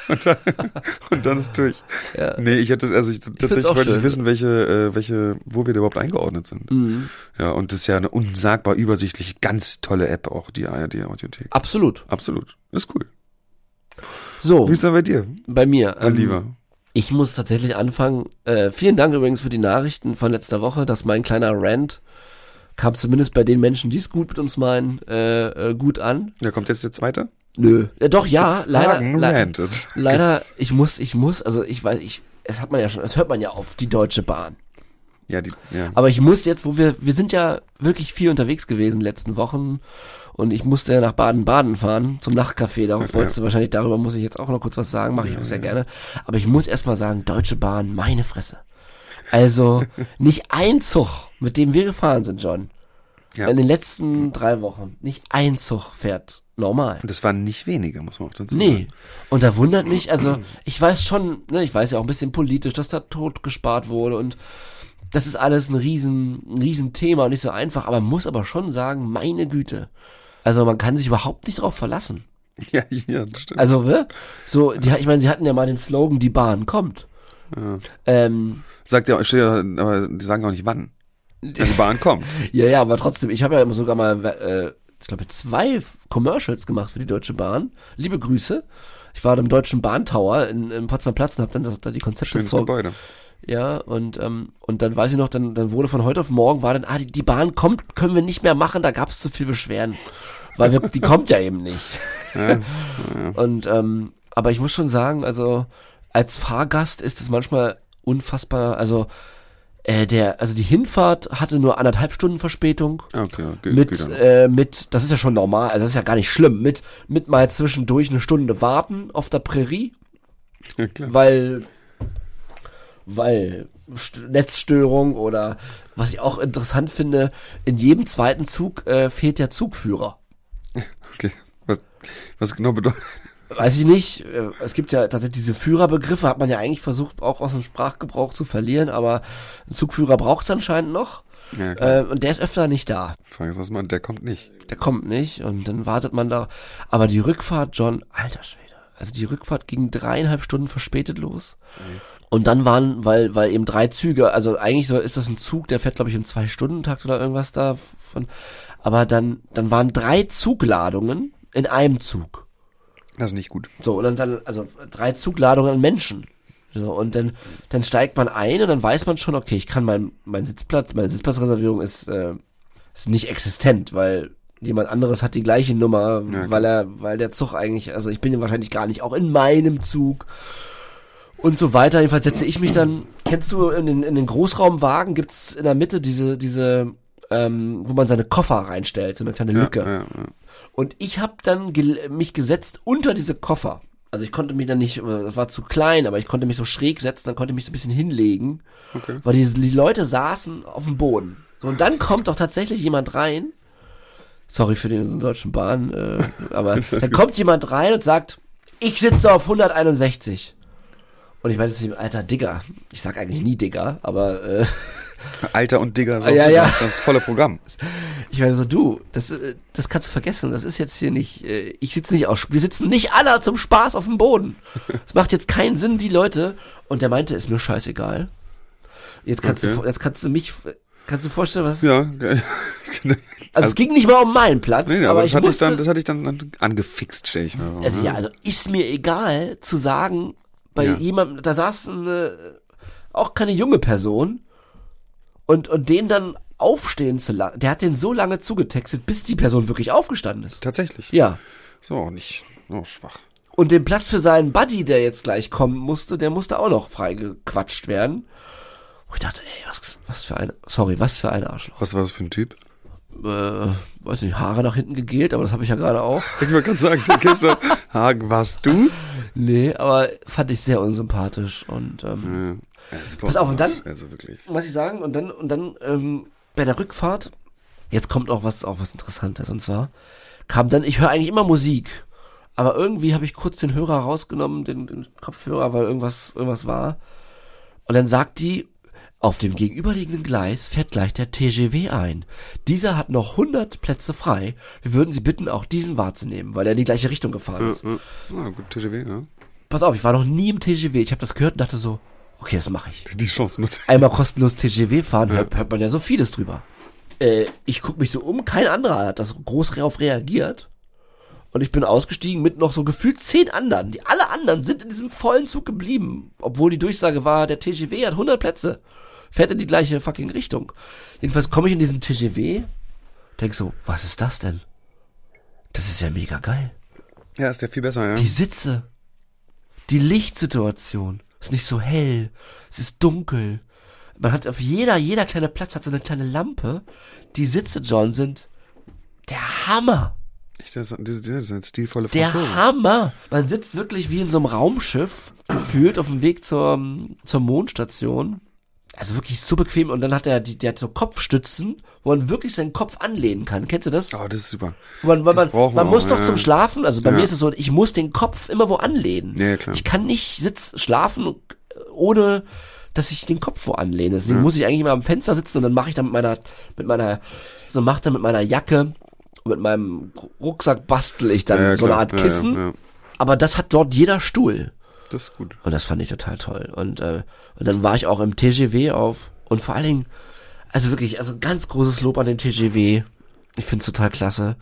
Speaker 2: Und dann, und dann ist durch.
Speaker 3: Ja.
Speaker 2: Nee, ich hätte also ich, tatsächlich wollte ich wissen, welche, äh, welche, wo wir da überhaupt eingeordnet sind.
Speaker 3: Mhm.
Speaker 2: Ja, und das ist ja eine unsagbar übersichtliche, ganz tolle App auch, die ARD Audiothek.
Speaker 3: Absolut.
Speaker 2: Absolut. Ist cool.
Speaker 3: So,
Speaker 2: Wie ist denn bei dir,
Speaker 3: bei mir.
Speaker 2: mein
Speaker 3: ähm,
Speaker 2: Lieber?
Speaker 3: Ich muss tatsächlich anfangen. Äh, vielen Dank übrigens für die Nachrichten von letzter Woche, dass mein kleiner Rant kam zumindest bei den Menschen, die es gut mit uns meinen, äh, äh, gut an.
Speaker 2: Ja, kommt jetzt der zweite?
Speaker 3: Nö. Äh, doch, ja, leider. Le leider, ich muss, ich muss, also ich weiß, ich, es hat man ja schon, es hört man ja auf die Deutsche Bahn.
Speaker 2: Ja, die, ja.
Speaker 3: Aber ich muss jetzt, wo wir, wir sind ja wirklich viel unterwegs gewesen letzten Wochen und ich musste ja nach Baden-Baden fahren zum Nachtcafé. Darauf wolltest du wahrscheinlich, darüber muss ich jetzt auch noch kurz was sagen, mache ich auch sehr gerne. Aber ich muss erst mal sagen, Deutsche Bahn, meine Fresse. Also nicht ein Zug, mit dem wir gefahren sind, John.
Speaker 2: Ja.
Speaker 3: In den letzten drei Wochen. Nicht ein Zug fährt normal.
Speaker 2: Und das waren nicht wenige, muss man auch dazu
Speaker 3: Nee.
Speaker 2: sagen.
Speaker 3: Und da wundert mich, also ich weiß schon, ne, ich weiß ja auch ein bisschen politisch, dass da tot gespart wurde und das ist alles ein riesen, ein riesen Thema und nicht so einfach, aber man muss aber schon sagen, meine Güte. Also man kann sich überhaupt nicht drauf verlassen.
Speaker 2: Ja, ja, das stimmt.
Speaker 3: Also, ne? So, die, ich meine, sie hatten ja mal den Slogan, die Bahn kommt. Ähm,
Speaker 2: Sagt ja, steht ja, aber die sagen auch nicht wann. Also Bahn kommt.
Speaker 3: ja, ja, aber trotzdem, ich habe ja immer sogar mal, äh, ich glaube, zwei Commercials gemacht für die Deutsche Bahn. Liebe Grüße. Ich war im Deutschen Bahntower in, in Potsdamer Platz und habe dann das, da die Konzepte
Speaker 2: Schönes
Speaker 3: vor,
Speaker 2: Gebäude.
Speaker 3: Ja, und, ähm, und dann weiß ich noch, dann, dann wurde von heute auf morgen war dann, ah, die, die Bahn kommt, können wir nicht mehr machen, da gab es zu viel Beschwerden. Weil wir, die kommt ja eben nicht.
Speaker 2: Ja,
Speaker 3: Und, ähm, aber ich muss schon sagen, also als Fahrgast ist es manchmal unfassbar, also äh, der, also die Hinfahrt hatte nur anderthalb Stunden Verspätung.
Speaker 2: okay, ge-
Speaker 3: Mit,
Speaker 2: dann.
Speaker 3: äh, mit, das ist ja schon normal, also das ist ja gar nicht schlimm, mit, mit mal zwischendurch eine Stunde warten auf der Prärie
Speaker 2: ja, klar.
Speaker 3: weil weil St- Netzstörung oder was ich auch interessant finde, in jedem zweiten Zug äh, fehlt der Zugführer.
Speaker 2: Okay. Was, was genau bedeutet?
Speaker 3: Weiß ich nicht, äh, es gibt ja tatsächlich diese Führerbegriffe, hat man ja eigentlich versucht auch aus dem Sprachgebrauch zu verlieren, aber ein Zugführer braucht es anscheinend noch
Speaker 2: Ja,
Speaker 3: äh, und der ist öfter nicht da.
Speaker 2: Frage ist, was man, der kommt nicht.
Speaker 3: Der kommt nicht und dann wartet man da. Aber die Rückfahrt, John, alter Schwede. Also die Rückfahrt ging dreieinhalb Stunden verspätet los. Und dann waren, weil, weil eben drei Züge, also eigentlich so ist das ein Zug, der fährt, glaube ich, im Zwei-Stunden-Takt oder irgendwas da von. Aber dann, dann waren drei Zugladungen in einem Zug.
Speaker 2: Das ist nicht gut.
Speaker 3: So, und dann, dann also drei Zugladungen an Menschen. So, und dann, dann steigt man ein und dann weiß man schon, okay, ich kann mein, mein Sitzplatz, meine Sitzplatzreservierung ist, äh, ist nicht existent, weil jemand anderes hat die gleiche Nummer,
Speaker 2: Ja,
Speaker 3: weil er, weil der Zug eigentlich, also ich bin ja wahrscheinlich gar nicht auch in meinem Zug und so weiter. Jedenfalls setze ich mich dann, kennst du, in den, in den Großraumwagen gibt's in der Mitte diese, diese, ähm, wo man seine Koffer reinstellt, so eine kleine Lücke.
Speaker 2: ja, ja.
Speaker 3: Und ich habe dann gel mich gesetzt unter diese Koffer. Also ich konnte mich dann nicht, äh, das war zu klein, aber ich konnte mich so schräg setzen, dann konnte ich mich so ein bisschen hinlegen,
Speaker 2: Okay.
Speaker 3: weil die, die Leute saßen auf dem Boden. So, und dann kommt doch tatsächlich jemand rein. Sorry für den deutschen Bahn, äh, aber dann kommt jemand rein und sagt, ich sitze auf 161. Und ich meine alter Digger. Ich sag eigentlich nie Digger, aber äh,
Speaker 2: Alter und Digger, so,
Speaker 3: Ja, ja.
Speaker 2: Das das volle Programm.
Speaker 3: Ich meine so, du, das, äh, das kannst du vergessen. Das ist jetzt hier nicht, äh, ich sitze nicht aus, wir sitzen nicht alle zum Spaß auf dem Boden. Es macht jetzt keinen Sinn, die Leute. Und der meinte, ist mir scheißegal. Jetzt kannst
Speaker 2: Okay.
Speaker 3: du, jetzt kannst du mich, kannst du vorstellen, was,
Speaker 2: Ja, geil.
Speaker 3: also, es ging nicht mal um meinen Platz,
Speaker 2: Nee, nee,
Speaker 3: aber,
Speaker 2: aber das
Speaker 3: ich
Speaker 2: hatte ich
Speaker 3: musste,
Speaker 2: dann, das hatte ich dann angefixt, stell ich mir vor.
Speaker 3: also
Speaker 2: ne?
Speaker 3: ja, also ist mir egal zu sagen, bei
Speaker 2: Ja.
Speaker 3: jemandem, da saß eine, auch keine junge Person und, und den dann aufstehen zu lassen, der hat den so lange zugetextet, bis die Person wirklich aufgestanden ist.
Speaker 2: Tatsächlich.
Speaker 3: Ja.
Speaker 2: So, auch nicht, oh, schwach.
Speaker 3: Und den Platz für seinen Buddy, der jetzt gleich kommen musste, der musste auch noch freigequatscht werden. Wo ich dachte, ey, was, was für ein, sorry, was für ein Arschloch.
Speaker 2: Was war das für ein Typ?
Speaker 3: Äh, weiß nicht, Haare nach hinten gegelt, aber das habe ich ja gerade auch.
Speaker 2: Ich wollte gerade sagen, Hagen, warst du's?
Speaker 3: Nee, aber fand ich sehr unsympathisch. Und ähm,
Speaker 2: Ja.
Speaker 3: Pass auf, und dann-
Speaker 2: Also wirklich.
Speaker 3: was ich sagen, und dann, und dann, ähm, bei der Rückfahrt, jetzt kommt auch was, auch was Interessantes, und zwar kam dann, ich höre eigentlich immer Musik, aber irgendwie habe ich kurz den Hörer rausgenommen, den, den Kopfhörer, weil irgendwas, irgendwas war. Und dann sagt die, Auf dem gegenüberliegenden Gleis fährt gleich der TGW ein. Dieser hat noch 100 Plätze frei. Wir würden Sie bitten, auch diesen wahrzunehmen, weil er in die gleiche Richtung gefahren ist.
Speaker 2: Ja, ja. gut, TGW, ja.
Speaker 3: Pass auf, ich war noch nie im TGW. Ich habe das gehört und dachte so, okay, das mache ich.
Speaker 2: Die Chance nutze
Speaker 3: Einmal kostenlos TGW fahren, hört, hört man ja so vieles drüber. Äh, ich guck mich so um, kein anderer hat das groß darauf reagiert. Und ich bin ausgestiegen mit noch so gefühlt zehn anderen. Die alle anderen sind in diesem vollen Zug geblieben. Obwohl die Durchsage war, der TGW hat 100 Plätze. Fährt in die gleiche fucking Richtung. Jedenfalls komme ich in diesen TGW, denk so, was ist das denn? Das ist ja mega geil.
Speaker 2: Ja, ist ja viel besser, ja.
Speaker 3: Die Sitze, die Lichtsituation, ist nicht so hell, es ist dunkel. Man hat auf jeder, jeder kleine Platz hat so eine kleine Lampe. Die Sitze, John, sind der Hammer.
Speaker 2: Ich, das, das, das sind stilvolle
Speaker 3: Der
Speaker 2: Franzosen.
Speaker 3: Hammer. Man sitzt wirklich wie in so einem Raumschiff, gefühlt auf dem Weg zur, zur Mondstation. Also wirklich so bequem. Und dann hat er, die, der hat so Kopfstützen, wo man wirklich seinen Kopf anlehnen kann. Kennst du das?
Speaker 2: Oh, das ist super.
Speaker 3: Wo man,
Speaker 2: Das
Speaker 3: man,
Speaker 2: brauchen
Speaker 3: man
Speaker 2: wir
Speaker 3: muss
Speaker 2: auch,
Speaker 3: doch
Speaker 2: ja.
Speaker 3: zum Schlafen, also bei
Speaker 2: Ja.
Speaker 3: mir ist es so, ich muss den Kopf immer wo anlehnen.
Speaker 2: Ja, klar.
Speaker 3: Ich kann nicht sitz, schlafen, ohne dass ich den Kopf wo anlehne. Deswegen muss ich eigentlich immer am Fenster sitzen und dann mache ich dann mit meiner, mit meiner, so mache dann mit meiner Jacke und mit meinem Rucksack bastel ich dann
Speaker 2: Ja, ja,
Speaker 3: so eine
Speaker 2: klar.
Speaker 3: Art
Speaker 2: Ja,
Speaker 3: Kissen.
Speaker 2: Ja, ja.
Speaker 3: Aber das hat dort jeder Stuhl.
Speaker 2: Das ist gut.
Speaker 3: Und das fand ich total toll. Und, äh, und dann war ich auch im TGW auf und vor allen Dingen, also wirklich, also ganz großes Lob an den TGW. Ich find's total klasse.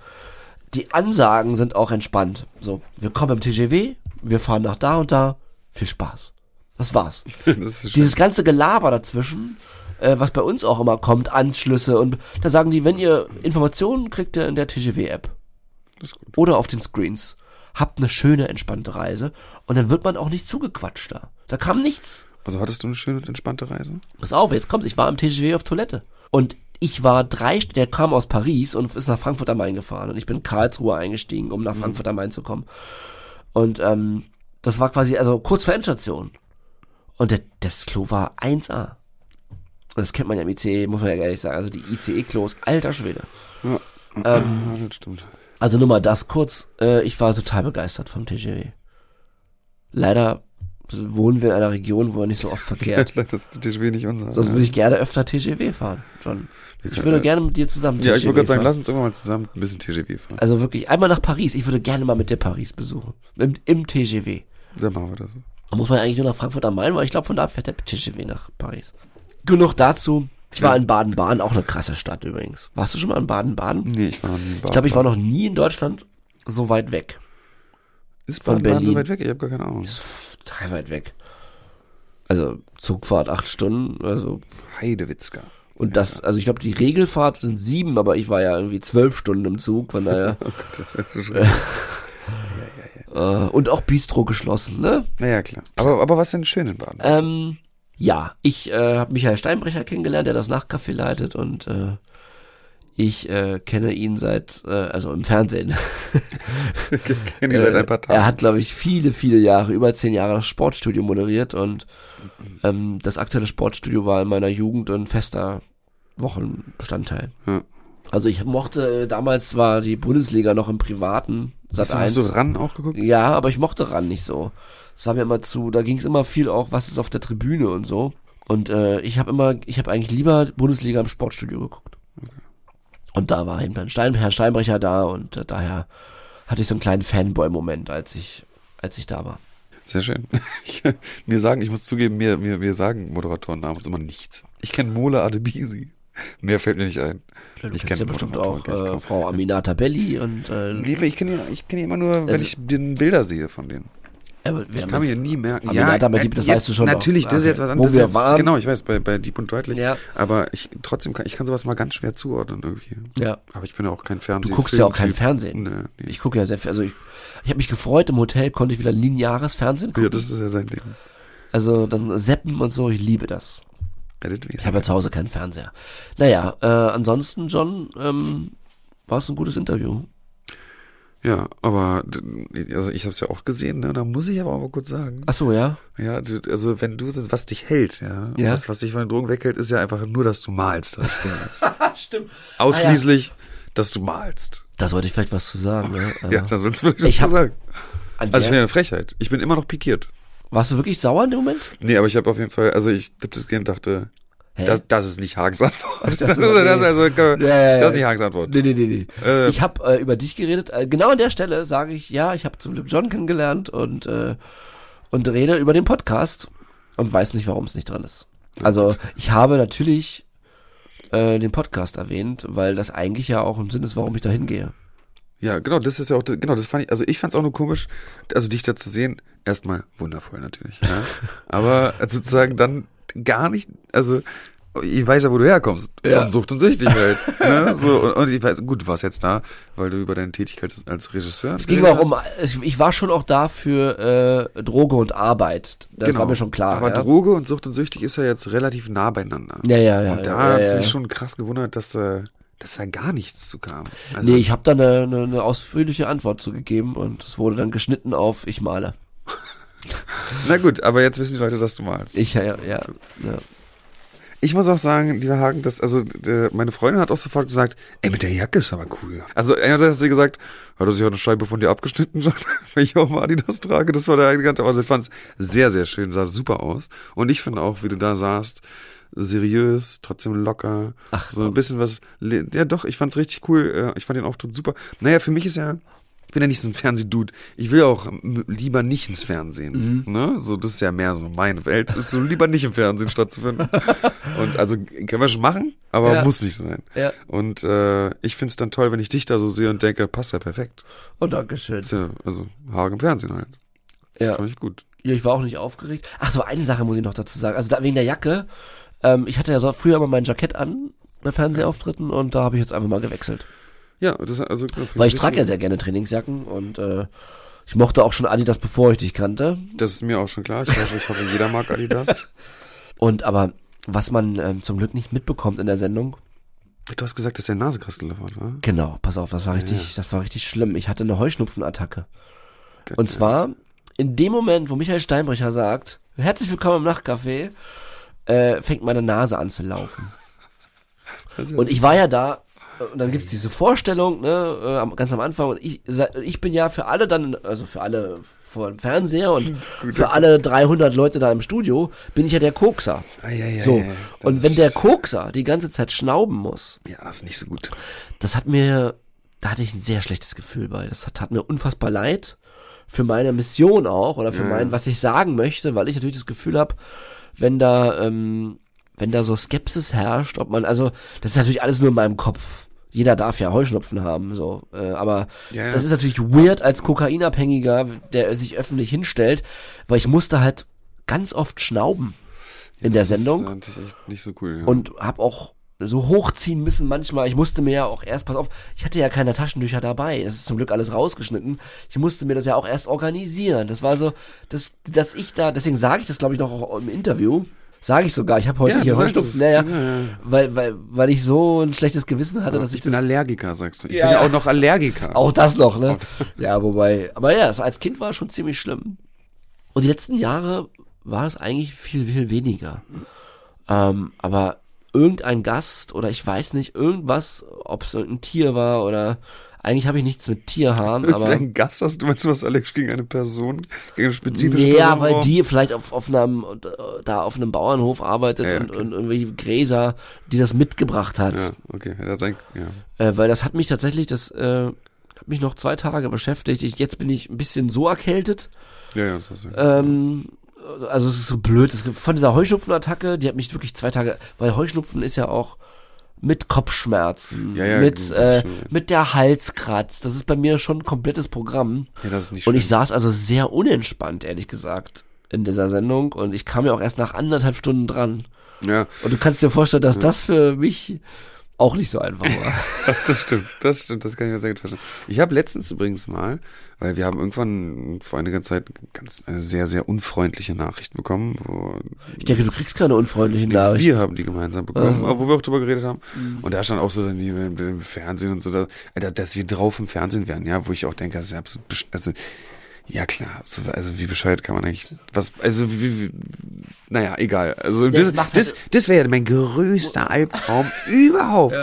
Speaker 3: Die Ansagen sind auch entspannt. So, wir kommen im TGW, wir fahren nach da und da. Viel Spaß. Das war's.
Speaker 2: Das.
Speaker 3: Dieses ganze Gelaber dazwischen, äh, was bei uns auch immer kommt, Anschlüsse und da sagen die, wenn ihr Informationen kriegt ihr in der TGW-App
Speaker 2: Das ist gut.
Speaker 3: oder auf den Screens. Habt eine schöne, entspannte Reise und dann wird man auch nicht zugequatscht da. Da kam nichts.
Speaker 2: Also hattest du eine schöne, entspannte Reise?
Speaker 3: Pass auf, jetzt kommt's. Ich war am TGW auf Toilette. Und ich war drei, der kam aus Paris und ist nach Frankfurt am Main gefahren. Und ich bin in Karlsruhe eingestiegen, um nach Frankfurt am Main zu kommen. Und ähm, das war quasi, also kurz vor Endstation. Und der, das Klo war 1A. Und das kennt man ja im ICE, muss man ja ehrlich sagen. Also die ICE-Klos, alter Schwede.
Speaker 2: Ja.
Speaker 3: Ähm,
Speaker 2: ja, das stimmt.
Speaker 3: Also nur mal das kurz. Äh, ich war total begeistert vom TGW. Leider wohnen wir in einer Region, wo er nicht so oft verkehrt.
Speaker 2: das ist die TGW nicht unser.
Speaker 3: Sonst würde ich gerne öfter TGW fahren, John. Ich würde gerne mit dir zusammen
Speaker 2: ja, ich wollte gerade sagen, lass uns irgendwann mal zusammen ein bisschen TGW fahren.
Speaker 3: Also wirklich, einmal nach Paris. Ich würde gerne mal mit dir Paris besuchen. Im, im TGW.
Speaker 2: Dann machen wir das.
Speaker 3: Da muss man eigentlich nur nach Frankfurt am Main, weil ich glaube, von da fährt der TGW nach Paris. Genug dazu. Ich war in Baden-Baden, auch eine krasse Stadt übrigens. Warst du schon mal in Baden-Baden?
Speaker 2: Nee, ich war noch nie in
Speaker 3: Ich glaube, ich war noch nie in Deutschland so weit weg.
Speaker 2: Ist
Speaker 3: von
Speaker 2: Baden-Baden so weit weg? Ich habe gar keine Ahnung.
Speaker 3: Total weit weg. Also Zugfahrt acht Stunden, also
Speaker 2: Heidewitzka.
Speaker 3: und das, also ich glaube die Regelfahrt sind sieben, aber ich war ja irgendwie zwölf Stunden im Zug, von daher
Speaker 2: Oh Gott, das ist so schön.
Speaker 3: äh, und auch Bistro geschlossen, ne?
Speaker 2: naja, klar. Aber, aber was denn schön in Baden?
Speaker 3: Ähm, ja, ich äh, habe Michael Steinbrecher kennengelernt, der das Nachtcafé leitet und äh, ich äh, kenne ihn seit, äh, also im Fernsehen.
Speaker 2: Kenn ich seit ein paar Tagen.
Speaker 3: Er hat, glaube ich, viele, viele Jahre, über zehn Jahre das Sportstudio moderiert und ähm, das aktuelle Sportstudio war in meiner Jugend ein fester Wochenbestandteil.
Speaker 2: Ja.
Speaker 3: Also ich mochte, äh, damals war die Bundesliga noch im Privaten, Sat
Speaker 2: Hast du, hast
Speaker 3: 1.
Speaker 2: du ran auch geguckt?
Speaker 3: Ja, aber ich mochte ran nicht so. Es war mir immer zu, da ging es immer viel auch, was ist auf der Tribüne und so. Und äh, ich habe immer, ich habe eigentlich lieber Bundesliga im Sportstudio geguckt. Und da war eben dann Stein, Herr Steinbrecher da und äh, daher hatte ich so einen kleinen Fanboy-Moment, als ich, als ich da war.
Speaker 2: Sehr schön. Ich, mir sagen, ich muss zugeben, mir, mir, mir sagen Moderatoren namens immer nichts. Ich kenne Mola Adebisi. Mehr fällt mir nicht ein.
Speaker 3: Ja,
Speaker 2: ich kenne
Speaker 3: ja bestimmt auch äh. Frau Aminata Belli und äh,
Speaker 2: Nee, ich kenne ja, ich kenne ja immer nur, wenn
Speaker 3: Also-
Speaker 2: ich den Bilder sehe von denen.
Speaker 3: Wir
Speaker 2: Ich kann mir nie merken.
Speaker 3: Aminata Belli, das
Speaker 2: jetzt-
Speaker 3: weißt du schon
Speaker 2: Natürlich,
Speaker 3: noch.
Speaker 2: das ist jetzt was
Speaker 3: Wo
Speaker 2: anderes.
Speaker 3: wir
Speaker 2: jetzt,
Speaker 3: waren.
Speaker 2: Genau, ich weiß, bei, bei Deep und Deutlich.
Speaker 3: Ja.
Speaker 2: Aber ich trotzdem kann, ich kann sowas mal ganz schwer zuordnen irgendwie.
Speaker 3: ja.
Speaker 2: Aber ich bin ja auch kein Fernsehen.
Speaker 3: Du guckst ja auch kein
Speaker 2: Filmtyp.
Speaker 3: Fernsehen.
Speaker 2: Nee, nee.
Speaker 3: Ich gucke ja sehr viel, also ich, ich habe mich gefreut, im Hotel konnte ich wieder lineares Fernsehen gucken.
Speaker 2: ja, das ist ja dein Ding.
Speaker 3: Also dann Seppen und so, ich liebe das.
Speaker 2: Ja, das
Speaker 3: Ich habe ja zu Hause keinen Fernseher. Naja, äh, ansonsten, John, ähm, war es ein gutes Interview.
Speaker 2: Ja, aber also ich habe es ja auch gesehen, ne? Da muss ich aber auch mal kurz sagen.
Speaker 3: Ach so, ja?
Speaker 2: Ja, du, also wenn du was dich hält, ja,
Speaker 3: Ja.
Speaker 2: was was dich von den Drogen weghält, ist ja einfach nur, dass du malst. Das stimmt nicht.
Speaker 3: Stimmt.
Speaker 2: Ausschließlich, dass du malst.
Speaker 3: Da sollte ich vielleicht was zu sagen, ne?
Speaker 2: Ja, da sonst würde ich
Speaker 3: Ich
Speaker 2: was
Speaker 3: hab-
Speaker 2: zu sagen.
Speaker 3: an
Speaker 2: Also ich finde eine Frechheit. Ich bin immer noch pikiert.
Speaker 3: warst du wirklich sauer in dem Moment?
Speaker 2: Nee, aber ich habe auf jeden Fall, also ich hab das und dachte? Das, das ist nicht Hagens Antwort. Das, ist, das, also,
Speaker 3: Ja, ja, ja.
Speaker 2: das ist nicht Hagens Antwort.
Speaker 3: Nee, nee, nee, nee.
Speaker 2: Äh,
Speaker 3: ich habe äh, über dich geredet. Äh, genau an der Stelle sage ich, ja, ich habe zum Glück John kennengelernt und, äh, und rede über den Podcast und weiß nicht, warum es nicht dran ist. Also ich habe natürlich äh, den Podcast erwähnt, weil das eigentlich ja auch im Sinn ist, warum ich da hingehe.
Speaker 2: Ja, genau, das ist ja auch, genau, das fand ich, also ich fand es auch nur komisch, also dich da zu sehen, erstmal wundervoll natürlich, ja. aber sozusagen dann gar nicht, also ich weiß ja, wo du herkommst,
Speaker 3: Ja.
Speaker 2: von Sucht und Süchtig halt, ne? so, und, und ich weiß, gut, du warst jetzt da, weil du über deine Tätigkeit als Regisseur
Speaker 3: Es ging auch um, ich, war schon auch da für äh, Droge und Arbeit. Das war mir schon klar.
Speaker 2: Genau. Aber
Speaker 3: ja?
Speaker 2: Droge und Sucht und Süchtig ist ja jetzt relativ nah beieinander.
Speaker 3: Ja, ja, ja.
Speaker 2: und da
Speaker 3: ja,
Speaker 2: hat's
Speaker 3: ja, ja.
Speaker 2: mich schon krass gewundert, dass, äh, dass da gar nichts zu kam. Also,
Speaker 3: Nee, ich habe da eine, eine, eine ausführliche Antwort zu gegeben und es wurde dann geschnitten auf ich male.
Speaker 2: na gut, aber jetzt wissen die Leute, dass du malst.
Speaker 3: Ich, ja, ja, ja.
Speaker 2: Ich muss auch sagen, lieber Hagen, dass, also, äh, meine Freundin hat auch sofort gesagt, ey, mit der Jacke ist aber cool. Also, einerseits hat sie gesagt, hat er sich auch eine Scheibe von dir abgeschnitten, John, wenn ich auch mal Adidas trage. Das war der eigene Kante. Also, ich fand's sehr, sehr schön, sah super aus. Und ich finde auch, wie du da saßt, seriös, trotzdem locker.
Speaker 3: Ach,
Speaker 2: so ein bisschen was, ja doch, ich fand's richtig cool. äh, Ich fand den Auftritt super. Naja, für mich ist ja, ich bin ja nicht so ein Fernsehdude. Ich will auch lieber nicht ins Fernsehen.
Speaker 3: Mhm.
Speaker 2: Ne? So, das ist ja mehr so meine Welt. Ist so lieber nicht im Fernsehen stattzufinden. Und also können wir schon machen, aber
Speaker 3: Ja.
Speaker 2: muss nicht sein.
Speaker 3: Ja.
Speaker 2: Und äh, ich find's dann toll, wenn ich dich da so sehe und denke, passt ja perfekt.
Speaker 3: Oh, Dankeschön.
Speaker 2: Ist ja, also Hagen im Fernsehen halt.
Speaker 3: Ja.
Speaker 2: Fand ich gut.
Speaker 3: Ja, ich war auch nicht aufgeregt. Ach so, eine Sache muss ich noch dazu sagen. Also da, wegen der Jacke. Ähm, ich hatte ja so früher immer mein Jackett an bei Fernsehauftritten und da habe ich jetzt einfach mal gewechselt.
Speaker 2: Ja, das also find
Speaker 3: Weil ich trage ja sehr gerne Trainingsjacken und äh, ich mochte auch schon Adidas, bevor ich dich kannte.
Speaker 2: Das ist mir auch schon klar. Ich hoffe, ich hoffe, jeder mag Adidas.
Speaker 3: Und aber was man ähm, zum Glück nicht mitbekommt in der Sendung,
Speaker 2: Du hast gesagt, dass der Nasekastel davon war.
Speaker 3: genau, pass auf, das war richtig, das war richtig schlimm. Ich hatte eine Heuschnupfenattacke. Und zwar in dem Moment, wo Michael Steinbrecher sagt, herzlich willkommen im Nachtcafé, äh, fängt meine Nase an zu laufen. Und ich war ja da, und dann gibt's diese Vorstellung, ne, äh, ganz am Anfang, und ich, ich bin ja für alle dann, also für alle vor dem Fernseher und für alle 300 Leute da im Studio, bin ich ja der Kokser.
Speaker 2: Ah, ja, ja,
Speaker 3: So.
Speaker 2: ja.
Speaker 3: Und wenn der Kokser die ganze Zeit schnauben muss,
Speaker 2: Ja, das ist nicht so gut.
Speaker 3: das hat mir, da hatte ich ein sehr schlechtes Gefühl bei. Das hat, hat mir unfassbar leid für meine Mission auch oder für mein, was ich sagen möchte, weil ich natürlich das Gefühl habe, wenn da, ähm, wenn da so Skepsis herrscht, ob man, also das ist natürlich alles nur in meinem Kopf. Jeder darf ja Heuschnupfen haben, so. Äh, aber
Speaker 2: Ja, ja.
Speaker 3: das ist natürlich weird als Kokainabhängiger, der sich öffentlich hinstellt, weil ich musste halt ganz oft schnauben in der
Speaker 2: Das ist
Speaker 3: Sendung
Speaker 2: natürlich echt nicht so cool. Ja.
Speaker 3: und hab auch so hochziehen müssen manchmal. Ich musste mir ja auch erst, pass auf, ich hatte ja keine Taschentücher dabei. Das ist zum Glück alles rausgeschnitten. Ich musste mir das ja auch erst organisieren. Das war so, dass, dass ich da, deswegen sage ich das, glaube ich, noch auch im Interview. Sage ich sogar, ich habe heute
Speaker 2: Ja,
Speaker 3: hier Heuschnupfen,
Speaker 2: es.
Speaker 3: naja,
Speaker 2: Ja,
Speaker 3: weil, weil, weil ich so ein schlechtes Gewissen hatte, dass
Speaker 2: ich
Speaker 3: ich,
Speaker 2: bin
Speaker 3: das,
Speaker 2: Allergiker, sagst du. Ich
Speaker 3: Ja,
Speaker 2: bin ja auch noch Allergiker.
Speaker 3: auch das noch, ne? Ja, wobei, aber ja, als Kind war es schon ziemlich schlimm. Und die letzten Jahre war das eigentlich viel, viel weniger. Ähm, aber irgendein Gast oder ich weiß nicht, irgendwas, ob es irgendein Tier war oder eigentlich habe ich nichts mit Tierhaaren, aber
Speaker 2: Dein Gast hast du, meinst du was allergisch gegen eine Person? Gegen eine spezifische
Speaker 3: ja,
Speaker 2: Person?
Speaker 3: weil
Speaker 2: braucht?
Speaker 3: die vielleicht auf, auf einem, da auf einem Bauernhof arbeitet
Speaker 2: Ja,
Speaker 3: und,
Speaker 2: okay.
Speaker 3: und irgendwelche Gräser, die das mitgebracht hat.
Speaker 2: Ja, okay. Ja, sein, ja.
Speaker 3: Äh, weil das hat mich tatsächlich, das äh, hat mich noch zwei Tage beschäftigt. Ich, jetzt bin ich ein bisschen so erkältet.
Speaker 2: ja, ja, das hast du.
Speaker 3: Ähm, also es ist so blöd. Es gibt von dieser Heuschnupfenattacke, die hat mich wirklich zwei Tage, weil Heuschnupfen ist ja auch mit Kopfschmerzen,
Speaker 2: Ja, ja,
Speaker 3: mit, äh, mit der Halskratz. Das ist bei mir schon ein komplettes Programm.
Speaker 2: ja, das ist nicht
Speaker 3: Und ich saß also sehr unentspannt, ehrlich gesagt, in dieser Sendung. Und ich kam ja auch erst nach anderthalb Stunden dran.
Speaker 2: ja,
Speaker 3: Und du kannst dir vorstellen, dass das für mich auch nicht so einfach war.
Speaker 2: das stimmt, das stimmt, das kann ich mir sehr gut vorstellen. Ich habe letztens übrigens mal, weil wir haben irgendwann vor einiger Zeit ganz eine sehr, sehr unfreundliche Nachricht bekommen, wo
Speaker 3: Ich denke, du kriegst keine unfreundlichen Nachrichten.
Speaker 2: wir haben die gemeinsam bekommen,
Speaker 3: Also.
Speaker 2: wo wir auch drüber geredet haben. Und da stand auch so dann die im, Fernsehen und so, da, Alter, dass wir drauf im Fernsehen wären, ja, wo ich auch denke, das ist absolut, also, ja klar, so, also wie bescheuert kann man eigentlich, was, also wie, wie naja, egal. Also
Speaker 3: das
Speaker 2: das, das,
Speaker 3: halt-
Speaker 2: das wäre ja mein größter Albtraum überhaupt.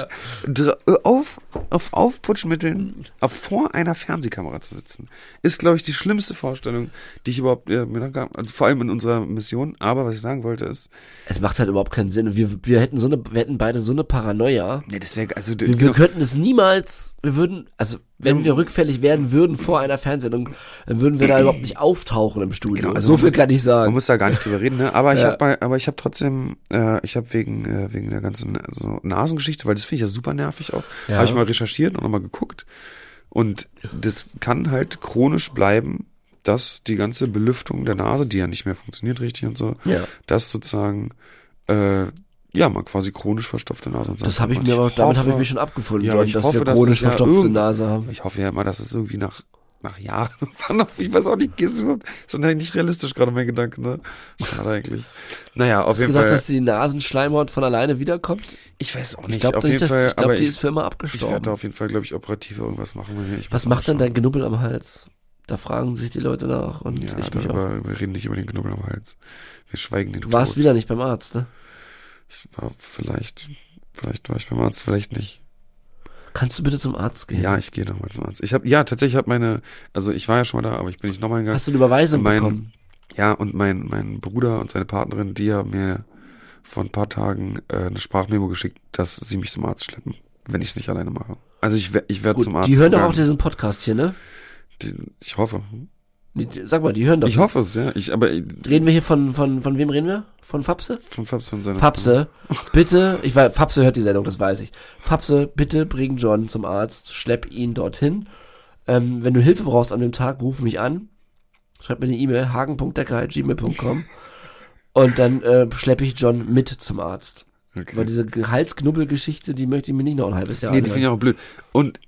Speaker 2: Dra- Auf, auf Aufputschmitteln auf vor einer Fernsehkamera zu sitzen, ist, glaube ich, die schlimmste Vorstellung, die ich überhaupt äh, mir noch gab. Also vor allem in unserer Mission. Aber was ich sagen wollte ist,
Speaker 3: Es macht halt überhaupt keinen Sinn. Wir, wir hätten so eine, wir hätten beide so eine Paranoia.
Speaker 2: nee, das wäre also
Speaker 3: Wir, wir
Speaker 2: genau,
Speaker 3: könnten es niemals, wir würden, also wenn wir rückfällig werden würden vor einer Fernsehsendung, dann würden wir da überhaupt nicht auftauchen im Studio.
Speaker 2: Genau, also
Speaker 3: so
Speaker 2: man
Speaker 3: viel
Speaker 2: muss-
Speaker 3: kann ich
Speaker 2: man
Speaker 3: sagen.
Speaker 2: muss da gar nicht drüber reden, ne? Aber ich
Speaker 3: Ja.
Speaker 2: habe aber ich habe trotzdem, äh, ich habe wegen äh, wegen der ganzen so Nasengeschichte, weil das finde ich ja super nervig auch,
Speaker 3: Ja.
Speaker 2: habe ich mal recherchiert und nochmal geguckt und das kann halt chronisch bleiben, dass die ganze Belüftung der Nase, die ja nicht mehr funktioniert richtig und so,
Speaker 3: Ja.
Speaker 2: dass sozusagen äh, ja man quasi chronisch verstopfte Nase und so.
Speaker 3: Das habe ich mir aber, damit habe ich mich schon abgefunden,
Speaker 2: Ja,
Speaker 3: John,
Speaker 2: ich
Speaker 3: dass
Speaker 2: hoffe,
Speaker 3: wir
Speaker 2: dass
Speaker 3: chronisch
Speaker 2: ja
Speaker 3: verstopfte
Speaker 2: irgend-
Speaker 3: Nase haben.
Speaker 2: Ich hoffe ja immer, dass es irgendwie nach nach Jahren, wann auch- ich weiß auch nicht, ist überhaupt, ist doch nicht realistisch gerade mein Gedanke, ne? Schade eigentlich. Naja, auf
Speaker 3: Hast du
Speaker 2: jeden
Speaker 3: gedacht,
Speaker 2: Fall.
Speaker 3: dass die Nasenschleimhaut von alleine wiederkommt?
Speaker 2: ich weiß auch
Speaker 3: Ich
Speaker 2: nicht,
Speaker 3: glaube
Speaker 2: auf
Speaker 3: nicht,
Speaker 2: jeden
Speaker 3: dass,
Speaker 2: Fall,
Speaker 3: ich glaube,
Speaker 2: aber
Speaker 3: die
Speaker 2: ich,
Speaker 3: ist für immer
Speaker 2: ich werde
Speaker 3: abgestorben.
Speaker 2: auf jeden Fall, glaube ich, operativ irgendwas machen. Ich
Speaker 3: Was macht denn dein Genubbel am Hals? Da fragen sich die Leute nach und.
Speaker 2: Ja,
Speaker 3: ich mich auch.
Speaker 2: darüber, wir reden nicht über den Knubbel am Hals. Wir schweigen den
Speaker 3: Du warst
Speaker 2: tot.
Speaker 3: wieder nicht beim Arzt, ne?
Speaker 2: Ich war vielleicht, vielleicht war ich beim Arzt, vielleicht nicht.
Speaker 3: Kannst du bitte zum Arzt gehen?
Speaker 2: Ja, ich gehe nochmal zum Arzt. Ich habe, ja, tatsächlich habe meine, also ich war ja schon mal da, aber ich bin nicht nochmal hingegangen.
Speaker 3: Hast du eine Überweisung
Speaker 2: Mein-
Speaker 3: bekommen?
Speaker 2: Ja, und mein, mein Bruder und seine Partnerin, die haben mir vor ein paar Tagen äh, eine Sprachmemo geschickt, dass sie mich zum Arzt schleppen, wenn ich es nicht alleine mache. Also ich, ich werde zum Arzt.
Speaker 3: die hören doch auch
Speaker 2: gegangen.
Speaker 3: diesen Podcast hier, ne?
Speaker 2: Die, ich hoffe.
Speaker 3: Sag mal, die hören doch.
Speaker 2: Ich hoffe es, ja. Ich, aber äh,
Speaker 3: Reden wir hier von, von, von wem reden wir? Von Fapse?
Speaker 2: von Fabs und seiner
Speaker 3: Fapse, bitte, ich weiß, Fapse hört die Sendung, das weiß ich. Fapse, bitte bring John zum Arzt, schlepp ihn dorthin. Ähm, wenn du Hilfe brauchst an dem Tag, ruf mich an. Schreib mir eine E-Mail, hagen.decker.gmail.com und dann äh, schleppe ich John mit zum Arzt.
Speaker 2: Okay.
Speaker 3: Weil diese Halsknubbelgeschichte, die möchte ich mir nicht noch ein halbes Jahr
Speaker 2: Nee, die finde ich
Speaker 3: anhören.
Speaker 2: auch blöd. Und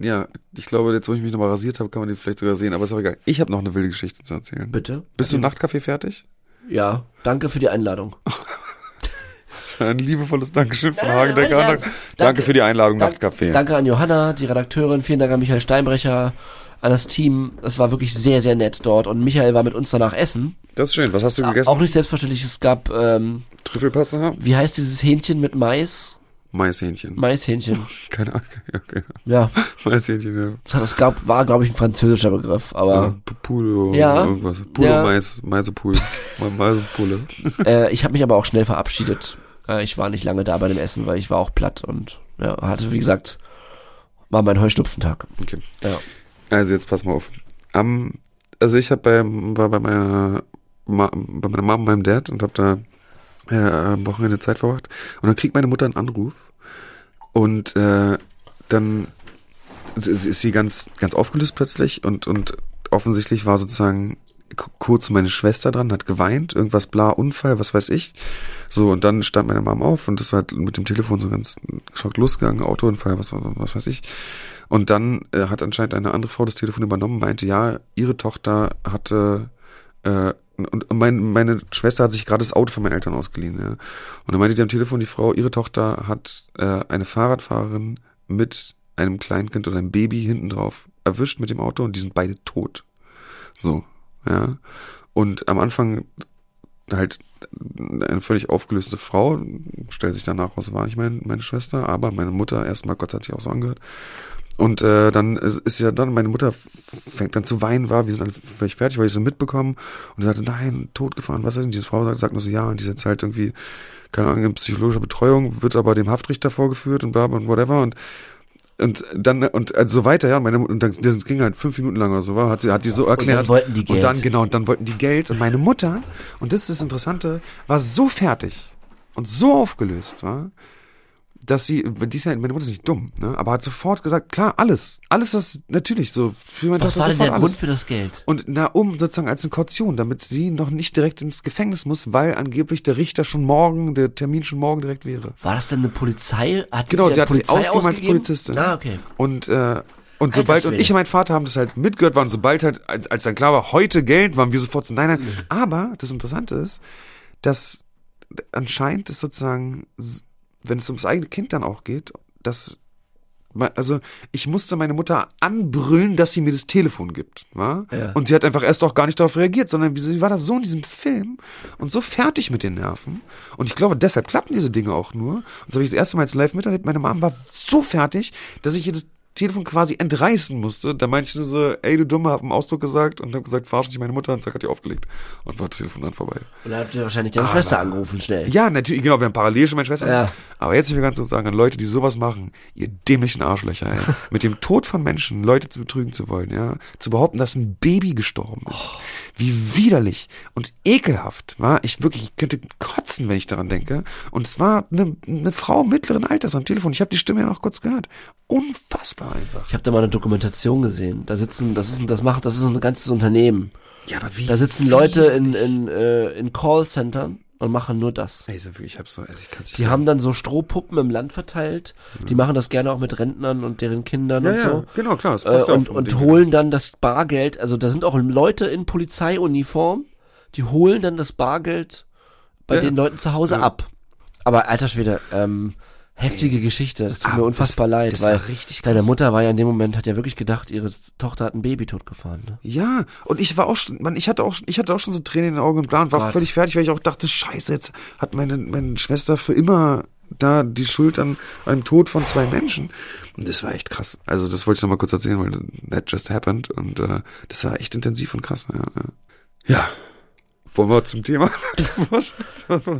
Speaker 2: ja, ich glaube, jetzt wo ich mich nochmal rasiert habe, kann man die vielleicht sogar sehen, aber ist auch egal. Ich habe noch eine wilde Geschichte zu erzählen.
Speaker 3: Bitte?
Speaker 2: Bist du im Nachtcafé fertig?
Speaker 3: Ja, danke für die Einladung.
Speaker 2: Ein liebevolles Dankeschön von Hagen
Speaker 3: nein,
Speaker 2: Decker. danke Danke. für die Einladung
Speaker 3: Dank-
Speaker 2: Nachtcafé.
Speaker 3: Danke an Johanna, die Redakteurin, vielen Dank an Michael Steinbrecher, an das Team. Es war wirklich sehr, sehr nett dort und Michael war mit uns danach essen.
Speaker 2: Das ist schön. Was hast du gegessen?
Speaker 3: Auch nicht selbstverständlich, es gab, ähm,
Speaker 2: Trüffelpasta?
Speaker 3: wie heißt dieses Hähnchen mit Mais?
Speaker 2: Maishähnchen.
Speaker 3: Maishähnchen.
Speaker 2: Keine Ahnung. Okay.
Speaker 3: Ja,
Speaker 2: Maishähnchen, ja.
Speaker 3: es gab, war glaube ich ein französischer Begriff,
Speaker 2: Ja,
Speaker 3: aber
Speaker 2: P- Pulo,
Speaker 3: Ja.
Speaker 2: irgendwas. Pulo,
Speaker 3: Ja.
Speaker 2: Mais, Maisepul. Maisepule.
Speaker 3: äh, ich habe mich aber auch schnell verabschiedet. Äh, ich war nicht lange da bei dem Essen, weil ich war auch platt und ja, hatte wie gesagt, war mein Heuschnupfentag.
Speaker 2: Okay.
Speaker 3: Ja.
Speaker 2: Also jetzt pass mal auf. Am, also ich hab bei, war bei meiner, Ma, bei meiner Mom und meinem Dad und hab da äh, am Wochenende Zeit verbracht. Und dann kriegt meine Mutter einen Anruf und äh, dann ist sie ganz, ganz aufgelöst plötzlich und, und offensichtlich war sozusagen kurz meine Schwester dran, hat geweint, irgendwas bla, Unfall, was weiß ich. So, und dann stand meine Mom auf und ist halt mit dem Telefon so ganz geschockt losgegangen, Autounfall, was, was, was weiß ich. Und dann äh, hat anscheinend eine andere Frau das Telefon übernommen, meinte, ja, ihre Tochter hatte äh, und mein, meine Schwester hat sich gerade das Auto von meinen Eltern ausgeliehen, ja. Und dann meinte die am Telefon, die Frau, ihre Tochter hat äh, eine Fahrradfahrerin mit einem Kleinkind oder einem Baby hinten drauf erwischt mit dem Auto und die sind beide tot. So, ja. Und am Anfang halt eine völlig aufgelöste Frau, stellt sich danach raus, war nicht mein, meine Schwester, aber meine Mutter erstmal, Gott hat sich auch so angehört. Und äh, dann ist, ja dann, meine Mutter fängt dann zu weinen, war, wir sind alle völlig fertig, weil ich so mitbekommen. Und sie sagte, nein, totgefahren, was ist denn? Diese Frau sagt, sagt nur so, ja, und die ist jetzt halt irgendwie, keine Ahnung, in psychologischer Betreuung, wird aber dem Haftrichter vorgeführt und bla bla und whatever. Und und dann und also so weiter ja und meine und dann das ging halt fünf Minuten lang oder so war hat sie hat die so erklärt
Speaker 3: dann wollten die
Speaker 2: und
Speaker 3: Geld.
Speaker 2: dann genau und dann wollten die Geld. Und meine Mutter und das ist das Interessante war so fertig und so aufgelöst war dass sie, die ist ja, meine Mutter ist nicht dumm, ne? aber hat sofort gesagt, klar, alles, alles was, natürlich, so, für meine
Speaker 3: Was
Speaker 2: Tochter
Speaker 3: war denn der
Speaker 2: alles.
Speaker 3: Grund für das Geld?
Speaker 2: Und na, um sozusagen als eine Kaution, damit sie noch nicht direkt ins Gefängnis muss, weil angeblich der Richter schon morgen, der Termin schon morgen direkt wäre.
Speaker 3: War das denn eine Polizei? Hat
Speaker 2: Genau,
Speaker 3: sie
Speaker 2: sie hat sich
Speaker 3: Polizei
Speaker 2: ausgegeben als? Polizistin.
Speaker 3: Ah, okay.
Speaker 2: Und, äh, und sobald, und ich und mein Vater haben das halt mitgehört, waren sobald halt, als, als dann klar war, heute Geld, waren wir sofort so, nein, nein.
Speaker 3: Mhm.
Speaker 2: Aber das Interessante ist, dass anscheinend ist sozusagen, wenn es ums eigene Kind dann auch geht, dass also ich musste meine Mutter anbrüllen, dass sie mir das Telefon gibt, war?
Speaker 3: Ja.
Speaker 2: Und sie hat einfach erst auch gar nicht darauf reagiert, sondern sie war da so in diesem Film und so fertig mit den Nerven. Und ich glaube, deshalb klappen diese Dinge auch nur. Und so habe ich das erste Mal jetzt live miterlebt. Meine Mom war so fertig, dass ich ihr das Telefon quasi entreißen musste. Da meinte ich nur so, ey du Dumme, hab einen Ausdruck gesagt und hab gesagt, verarsch nicht meine Mutter und zack hat die aufgelegt. Und war das Telefon dann vorbei.
Speaker 3: Und dann habt ihr wahrscheinlich deine Schwester angerufen, schnell.
Speaker 2: Ja, natürlich, genau, wir haben parallel schon meine Schwester.
Speaker 3: Ja.
Speaker 2: Aber jetzt will ich ganz kurz sagen, an Leute, die sowas machen, ihr dämlichen Arschlöcher, ey. Mit dem Tod von Menschen Leute zu betrügen zu wollen, ja. Zu behaupten, dass ein Baby gestorben ist. Wie widerlich und ekelhaft, war. Ich wirklich, ich könnte kotzen, wenn ich daran denke. Und es war eine, eine Frau mittleren Alters am Telefon. Ich habe die Stimme ja noch kurz gehört. Unfassbar einfach.
Speaker 3: Ich habe da mal eine Dokumentation gesehen. Da sitzen, das ist, ein- das macht, das ist ein ganzes Unternehmen.
Speaker 2: Ja, aber wie?
Speaker 3: Da sitzen Leute in in äh, in Callcentern und machen nur das.
Speaker 2: Ey, so wirklich, ich hab so, also ich kann's nicht.
Speaker 3: Die haben dann so Strohpuppen im Land verteilt. Die machen das gerne auch mit Rentnern und deren Kindern
Speaker 2: ja,
Speaker 3: und
Speaker 2: ja,
Speaker 3: so.
Speaker 2: genau, klar. Das
Speaker 3: Äh,
Speaker 2: passt ja auch
Speaker 3: und und holen dann das Bargeld. Also da sind auch Leute in Polizeiuniform, die holen dann das Bargeld bei
Speaker 2: Ja.
Speaker 3: den Leuten zu Hause
Speaker 2: Ja.
Speaker 3: ab. Aber alter Schwede, ähm, heftige Geschichte. Das tut
Speaker 2: Ah,
Speaker 3: mir unfassbar
Speaker 2: das-
Speaker 3: leid,
Speaker 2: das
Speaker 3: weil
Speaker 2: war richtig
Speaker 3: deine. Mutter war ja in dem Moment, hat ja wirklich gedacht, ihre Tochter hat ein Baby totgefahren. Ne?
Speaker 2: Ja, und ich war auch schon, man, ich hatte auch, ich hatte auch schon so Tränen in den Augen und bla und war
Speaker 3: Gott.
Speaker 2: völlig fertig, weil ich auch dachte, scheiße, jetzt hat meine, meine Schwester für immer da die Schuld an einem Tod von zwei Menschen. Und das war echt krass. Also das wollte ich noch mal kurz erzählen, weil that just happened und äh, das war echt intensiv und krass. Ja, ja. ja. Wollen wir zum Thema?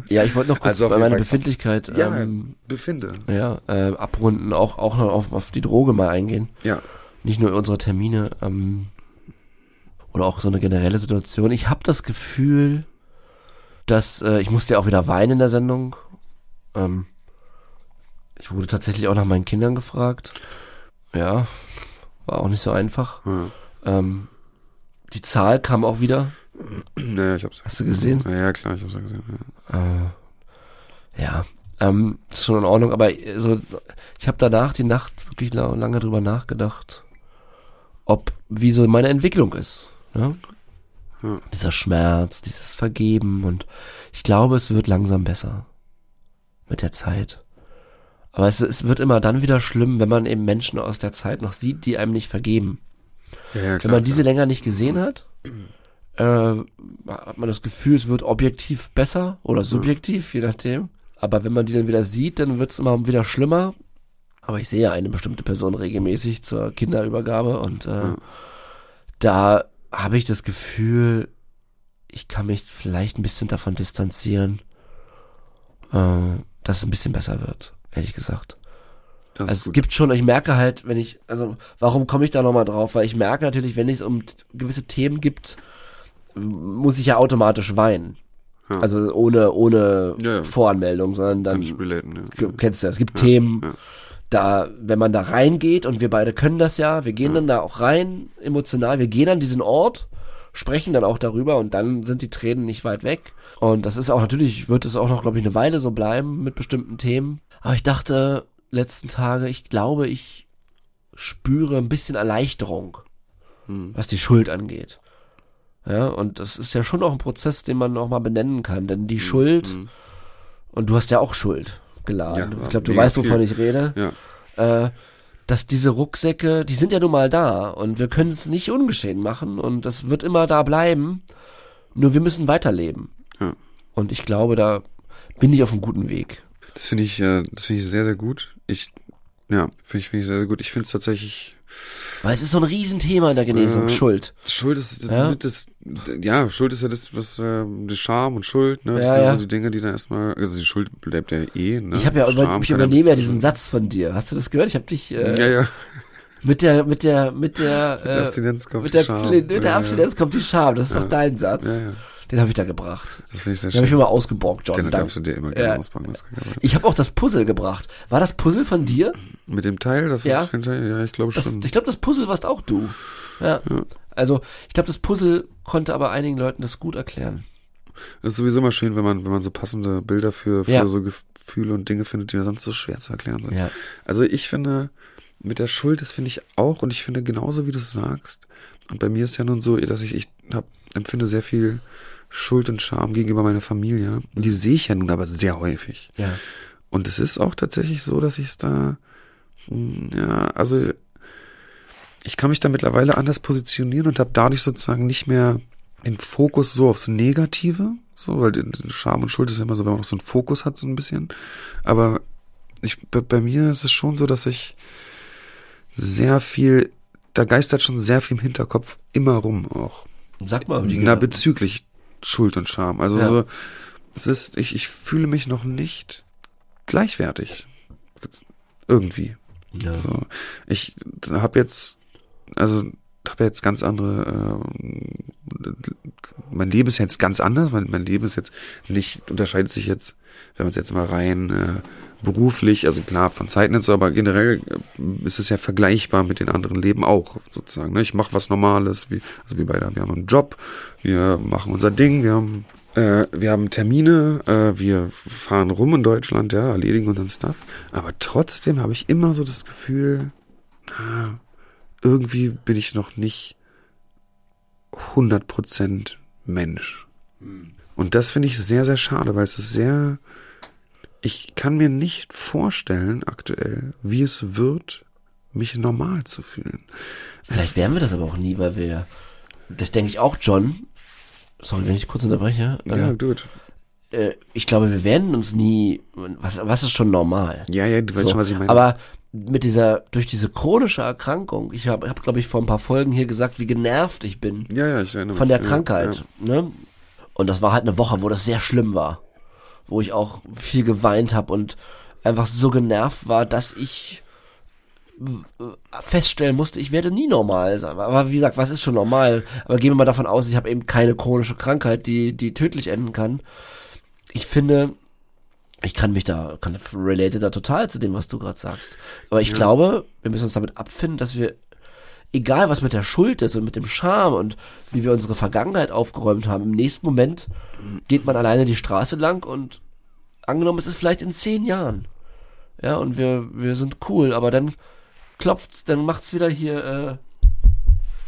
Speaker 3: Ja, ich wollte noch kurz
Speaker 2: Also
Speaker 3: bei meiner. Befindlichkeit
Speaker 2: ja,
Speaker 3: ähm,
Speaker 2: befinde.
Speaker 3: ja, äh, abrunden, auch, auch noch auf, auf die Droge mal eingehen.
Speaker 2: Ja.
Speaker 3: Nicht nur unsere Termine, ähm, oder auch so eine generelle Situation. Ich habe das Gefühl, dass, äh, ich musste ja auch wieder weinen in der Sendung. Ähm, ich wurde tatsächlich auch nach meinen Kindern gefragt. Ja, war auch nicht so einfach.
Speaker 2: Ja,
Speaker 3: Ähm, die Zahl kam auch wieder.
Speaker 2: Ja ich hab's.
Speaker 3: Hast du gesehen?
Speaker 2: Ja, ja klar, ich hab's ja gesehen. Ja.
Speaker 3: Äh, ja, ähm, ist schon in Ordnung, aber äh, so, ich habe danach die Nacht wirklich la lange drüber nachgedacht, ob wie so meine Entwicklung ist. Ne?
Speaker 2: Ja.
Speaker 3: Dieser Schmerz, dieses Vergeben und ich glaube, es wird langsam besser mit der Zeit. Aber es, es wird immer dann wieder schlimm, wenn man eben Menschen aus der Zeit noch sieht, die einem nicht vergeben.
Speaker 2: Ja, ja,
Speaker 3: Wenn
Speaker 2: klar,
Speaker 3: man diese
Speaker 2: klar.
Speaker 3: länger nicht gesehen hat, äh, hat man das Gefühl, es wird objektiv besser oder subjektiv, je nachdem. Aber wenn man die dann wieder sieht, dann wird es immer wieder schlimmer. Aber ich sehe ja eine bestimmte Person regelmäßig zur Kinderübergabe und äh, da habe ich das Gefühl, ich kann mich vielleicht ein bisschen davon distanzieren, äh, dass es ein bisschen besser wird, ehrlich gesagt.
Speaker 2: Das
Speaker 3: Also es gibt schon, ich merke halt, wenn ich, also warum komme ich da nochmal drauf? Weil ich merke natürlich, wenn es um gewisse Themen gibt, muss ich ja automatisch weinen.
Speaker 2: Ja.
Speaker 3: Also ohne, ohne
Speaker 2: Ja, ja.
Speaker 3: Voranmeldung, sondern dann,
Speaker 2: relaten,
Speaker 3: kennst du das, es gibt Themen, da, wenn man da reingeht und wir beide können das ja, wir gehen dann da auch rein, emotional, wir gehen an diesen Ort, sprechen dann auch darüber und dann sind die Tränen nicht weit weg. Und das ist auch natürlich, wird es auch noch, glaube ich, eine Weile so bleiben mit bestimmten Themen. Aber ich dachte letzten Tage, ich glaube, ich spüre ein bisschen Erleichterung,
Speaker 2: Hm.
Speaker 3: was die Schuld angeht. Ja, und das ist ja schon auch ein Prozess, den man auch mal benennen kann, denn die Schuld,
Speaker 2: Hm.
Speaker 3: und du hast ja auch Schuld geladen.
Speaker 2: Ja,
Speaker 3: ich glaube, du weißt, wovon
Speaker 2: viel.
Speaker 3: ich rede
Speaker 2: Ja.
Speaker 3: äh, dass diese Rucksäcke, die sind ja nun mal da und wir können es nicht ungeschehen machen und das wird immer da bleiben. Nur wir müssen weiterleben.
Speaker 2: Ja.
Speaker 3: Und ich glaube, da bin ich auf einem guten Weg.
Speaker 2: Das finde ich, äh, das finde ich sehr, sehr gut. Ich, ja, finde ich, finde ich sehr, sehr gut. Ich finde es tatsächlich,
Speaker 3: Weil es ist so ein Riesenthema in der Genesung,
Speaker 2: Ja.
Speaker 3: Schuld.
Speaker 2: Schuld ist,
Speaker 3: Ja.
Speaker 2: das, ja, Schuld ist ja das, was, äh, die Scham und Schuld, ne, das
Speaker 3: Ja,
Speaker 2: sind ja so die Dinge, die dann erstmal, also die Schuld bleibt ja eh, ne.
Speaker 3: Ich habe ja, über, ich übernehme ja diesen Satz von dir. Hast du das gehört? Ich habe dich äh,
Speaker 2: Ja, ja,
Speaker 3: mit der, mit der, mit der,
Speaker 2: mit der
Speaker 3: äh,
Speaker 2: Abstinenz kommt
Speaker 3: mit
Speaker 2: die Scham.
Speaker 3: mit der Abstinenz kommt die Scham. Das ist doch dein Satz.
Speaker 2: Ja, ja,
Speaker 3: Den habe ich da gebracht.
Speaker 2: das finde ich sehr
Speaker 3: Den habe ich
Speaker 2: schön.
Speaker 3: mir mal ausgeborgt, John.
Speaker 2: Den
Speaker 3: Dank.
Speaker 2: darfst du dir immer gerne
Speaker 3: Ja.
Speaker 2: auspacken. Das kann ich
Speaker 3: habe auch das Puzzle gebracht. War das Puzzle von dir?
Speaker 2: Mit dem Teil, das
Speaker 3: Ja.
Speaker 2: hinterher, ja, ich glaube
Speaker 3: Das,
Speaker 2: schon.
Speaker 3: ich glaube, das Puzzle warst auch du. Ja. Also, ich glaube, das Puzzle konnte aber einigen Leuten das gut erklären.
Speaker 2: Es ist sowieso immer schön, wenn man, wenn man so passende Bilder für, für
Speaker 3: Ja.
Speaker 2: so Gefühle und Dinge findet, die sonst so schwer zu erklären sind.
Speaker 3: Ja.
Speaker 2: Also ich finde, mit der Schuld, das finde ich auch, und ich finde genauso, wie du es sagst. Und bei mir ist ja nun so, dass ich, ich hab, empfinde sehr viel Schuld und Scham gegenüber meiner Familie. Und die sehe ich ja nun aber sehr häufig.
Speaker 3: Ja.
Speaker 2: Und es ist auch tatsächlich so, dass ich es da Ja, also ich kann mich da mittlerweile anders positionieren und habe dadurch sozusagen nicht mehr den Fokus so aufs Negative, so, weil Scham und Schuld ist ja immer so, wenn man noch so einen Fokus hat, so ein bisschen. Aber ich, bei, bei mir ist es schon so, dass ich sehr viel, da geistert schon sehr viel im Hinterkopf immer rum auch.
Speaker 3: Sag mal, die
Speaker 2: Na, bezüglich Schuld und Scham. Also
Speaker 3: Ja.
Speaker 2: so, es ist, ich, ich fühle mich noch nicht gleichwertig. Irgendwie.
Speaker 3: ja.
Speaker 2: So, ich habe jetzt, also habe jetzt ganz andere, äh, mein Leben ist jetzt ganz anders, mein, mein Leben ist jetzt nicht, unterscheidet sich jetzt, wenn man es jetzt mal rein äh, beruflich, also klar von so, aber generell äh, ist es ja vergleichbar mit den anderen Leben auch sozusagen. Ne? Ich mache was Normales, wie, also wir beide, wir haben einen Job, wir machen unser Ding, wir haben äh, wir haben Termine, äh, wir fahren rum in Deutschland, ja, erledigen unseren Stuff. Aber trotzdem habe ich immer so das Gefühl, irgendwie bin ich noch nicht 100% Mensch. Und das finde ich sehr, sehr schade, weil es ist sehr, ich kann mir nicht vorstellen aktuell, wie es wird, mich normal zu fühlen.
Speaker 3: Vielleicht werden wir das aber auch nie, weil wir, das denke ich auch, John, sorry, wenn ich kurz unterbreche,
Speaker 2: Ja,
Speaker 3: äh,
Speaker 2: gut.
Speaker 3: äh, ich glaube, wir werden uns nie, was, was ist schon normal?
Speaker 2: Ja, ja, du weißt
Speaker 3: So,
Speaker 2: schon, was ich meine.
Speaker 3: Aber mit dieser, durch diese chronische Erkrankung, ich habe, hab, glaube ich, vor ein paar Folgen hier gesagt, wie genervt ich bin
Speaker 2: ja, ja, ich erinnere
Speaker 3: von
Speaker 2: mich.
Speaker 3: der
Speaker 2: Ja,
Speaker 3: Krankheit.
Speaker 2: Ja.
Speaker 3: Ne? Und das war halt eine Woche, wo das sehr schlimm war. Wo ich auch viel geweint habe und einfach so genervt war, dass ich äh, feststellen musste, ich werde nie normal sein. Aber wie gesagt, was ist schon normal? Aber gehen wir mal davon aus, ich habe eben keine chronische Krankheit, die, die tödlich enden kann. Ich finde, ich kann mich da, kann relate da total zu dem, was du gerade sagst. Aber ich glaube, wir müssen uns damit abfinden, dass wir, egal was mit der Schuld ist und mit dem Scham und wie wir unsere Vergangenheit aufgeräumt haben, im nächsten Moment geht man alleine die Straße lang und angenommen, es ist vielleicht in zehn Jahren. Ja, und wir, wir sind cool, aber dann klopft's, dann macht's wieder hier, äh,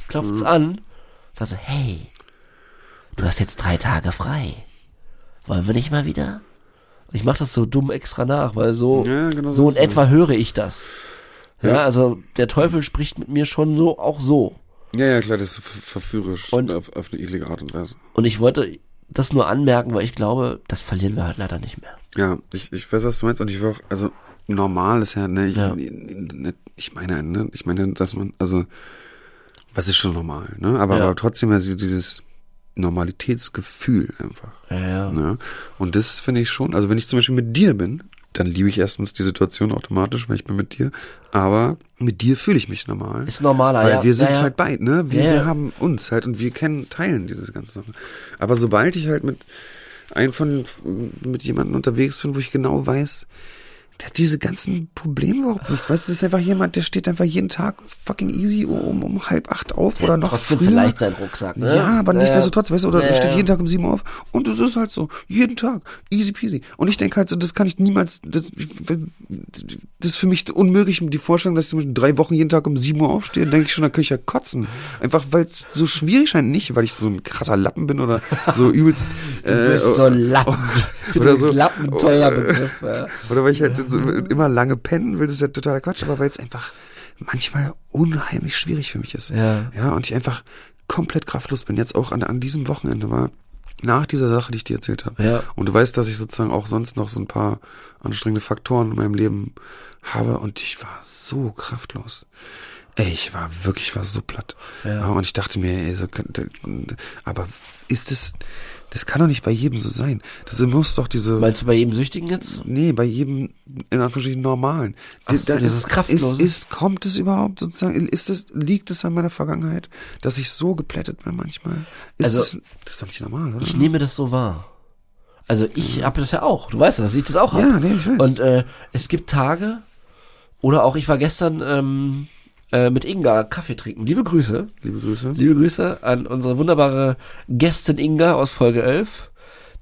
Speaker 3: klopft's an. Sagst du, hey, du hast jetzt drei Tage frei. Wollen wir nicht mal wieder? Ich mach das so dumm extra nach, weil so,
Speaker 2: Ja, genau
Speaker 3: so in etwa höre ich das. Ja,
Speaker 2: Ja.
Speaker 3: also der Teufel spricht mit mir schon so, auch so.
Speaker 2: Ja, ja, klar, das ist ver- verführerisch
Speaker 3: Und-
Speaker 2: auf, auf eine eklige Art und Weise.
Speaker 3: Und ich wollte das nur anmerken, weil ich glaube, das verlieren wir halt leider nicht mehr.
Speaker 2: Ja, ich, ich weiß, was du meinst und ich will auch, also normal ist ja, ne, ich,
Speaker 3: Ja.
Speaker 2: ne, ich meine, ne, ich meine, dass man, also, was ist schon normal, ne, aber,
Speaker 3: Ja.
Speaker 2: aber trotzdem also dieses Normalitätsgefühl einfach,
Speaker 3: Ja, ja.
Speaker 2: ne, und das finde ich schon, also wenn ich zum Beispiel mit dir bin, dann liebe ich erstens die Situation automatisch, weil ich bin mit dir, aber mit dir fühle ich mich normal.
Speaker 3: Ist normaler,
Speaker 2: Weil
Speaker 3: ja.
Speaker 2: wir sind
Speaker 3: ja, ja.
Speaker 2: halt beide, ne? Wir,
Speaker 3: Ja,
Speaker 2: wir haben uns halt und wir kennen, teilen diese ganze Sache. Aber sobald ich halt mit einem von, mit jemandem unterwegs bin, wo ich genau weiß, der hat diese ganzen Probleme überhaupt nicht. Weißt du, das ist einfach jemand, der steht einfach jeden Tag fucking easy um, um halb acht auf oder noch
Speaker 3: Trotzdem
Speaker 2: früher.
Speaker 3: vielleicht sein Rucksack, ne?
Speaker 2: Ja, aber
Speaker 3: Ja,
Speaker 2: nichtsdestotrotz, weißt du, oder
Speaker 3: ja,
Speaker 2: der steht jeden Tag um sieben Uhr auf und das ist halt so, jeden Tag, easy peasy. Und ich denke halt so, das kann ich niemals, das, das ist für mich unmöglich, die Vorstellung, dass ich zum Beispiel drei Wochen jeden Tag um sieben Uhr aufstehe, denke ich schon, da könnte ich ja kotzen. Einfach, weil es so schwierig scheint, nicht, weil ich so ein krasser Lappen bin oder so übelst,
Speaker 3: Du bist
Speaker 2: äh,
Speaker 3: so ein Lappen.
Speaker 2: Oder
Speaker 3: bist
Speaker 2: so-
Speaker 3: Lappen, ein teurer Begriff. Ja.
Speaker 2: oder weil ich halt so immer lange pennen will, das ist ja totaler Quatsch, aber weil es einfach manchmal unheimlich schwierig für mich ist.
Speaker 3: Ja.
Speaker 2: Ja, und ich einfach komplett kraftlos bin. Jetzt auch an, an diesem Wochenende war, nach dieser Sache, die ich dir erzählt habe.
Speaker 3: Ja.
Speaker 2: Und du weißt, dass ich sozusagen auch sonst noch so ein paar anstrengende Faktoren in meinem Leben habe und ich war so kraftlos. Ey, ich war wirklich, ich war so platt.
Speaker 3: Ja.
Speaker 2: Und ich dachte mir, ey, so könnte, aber ist das, das kann doch nicht bei jedem so sein. Das muss doch diese,
Speaker 3: Meinst du bei jedem Süchtigen jetzt?
Speaker 2: Nee, bei jedem, in Anführungsstrichen, normalen.
Speaker 3: Ach so, dieses
Speaker 2: ist,
Speaker 3: Kraftlose.
Speaker 2: ist, ist, kommt es überhaupt sozusagen, ist es, liegt es an meiner Vergangenheit, dass ich so geplättet bin manchmal? Ist
Speaker 3: Also,
Speaker 2: das, das ist doch nicht normal, oder?
Speaker 3: Ich nehme das so wahr. Also ich habe das ja auch. Du weißt ja, dass ich das auch habe.
Speaker 2: Ja, nee, ich weiß.
Speaker 3: Und äh, es gibt Tage, oder auch ich war gestern ähm, äh, mit Inga Kaffee trinken. Liebe Grüße.
Speaker 2: Liebe Grüße.
Speaker 3: Liebe Grüße an unsere wunderbare Gästin Inga aus Folge 11,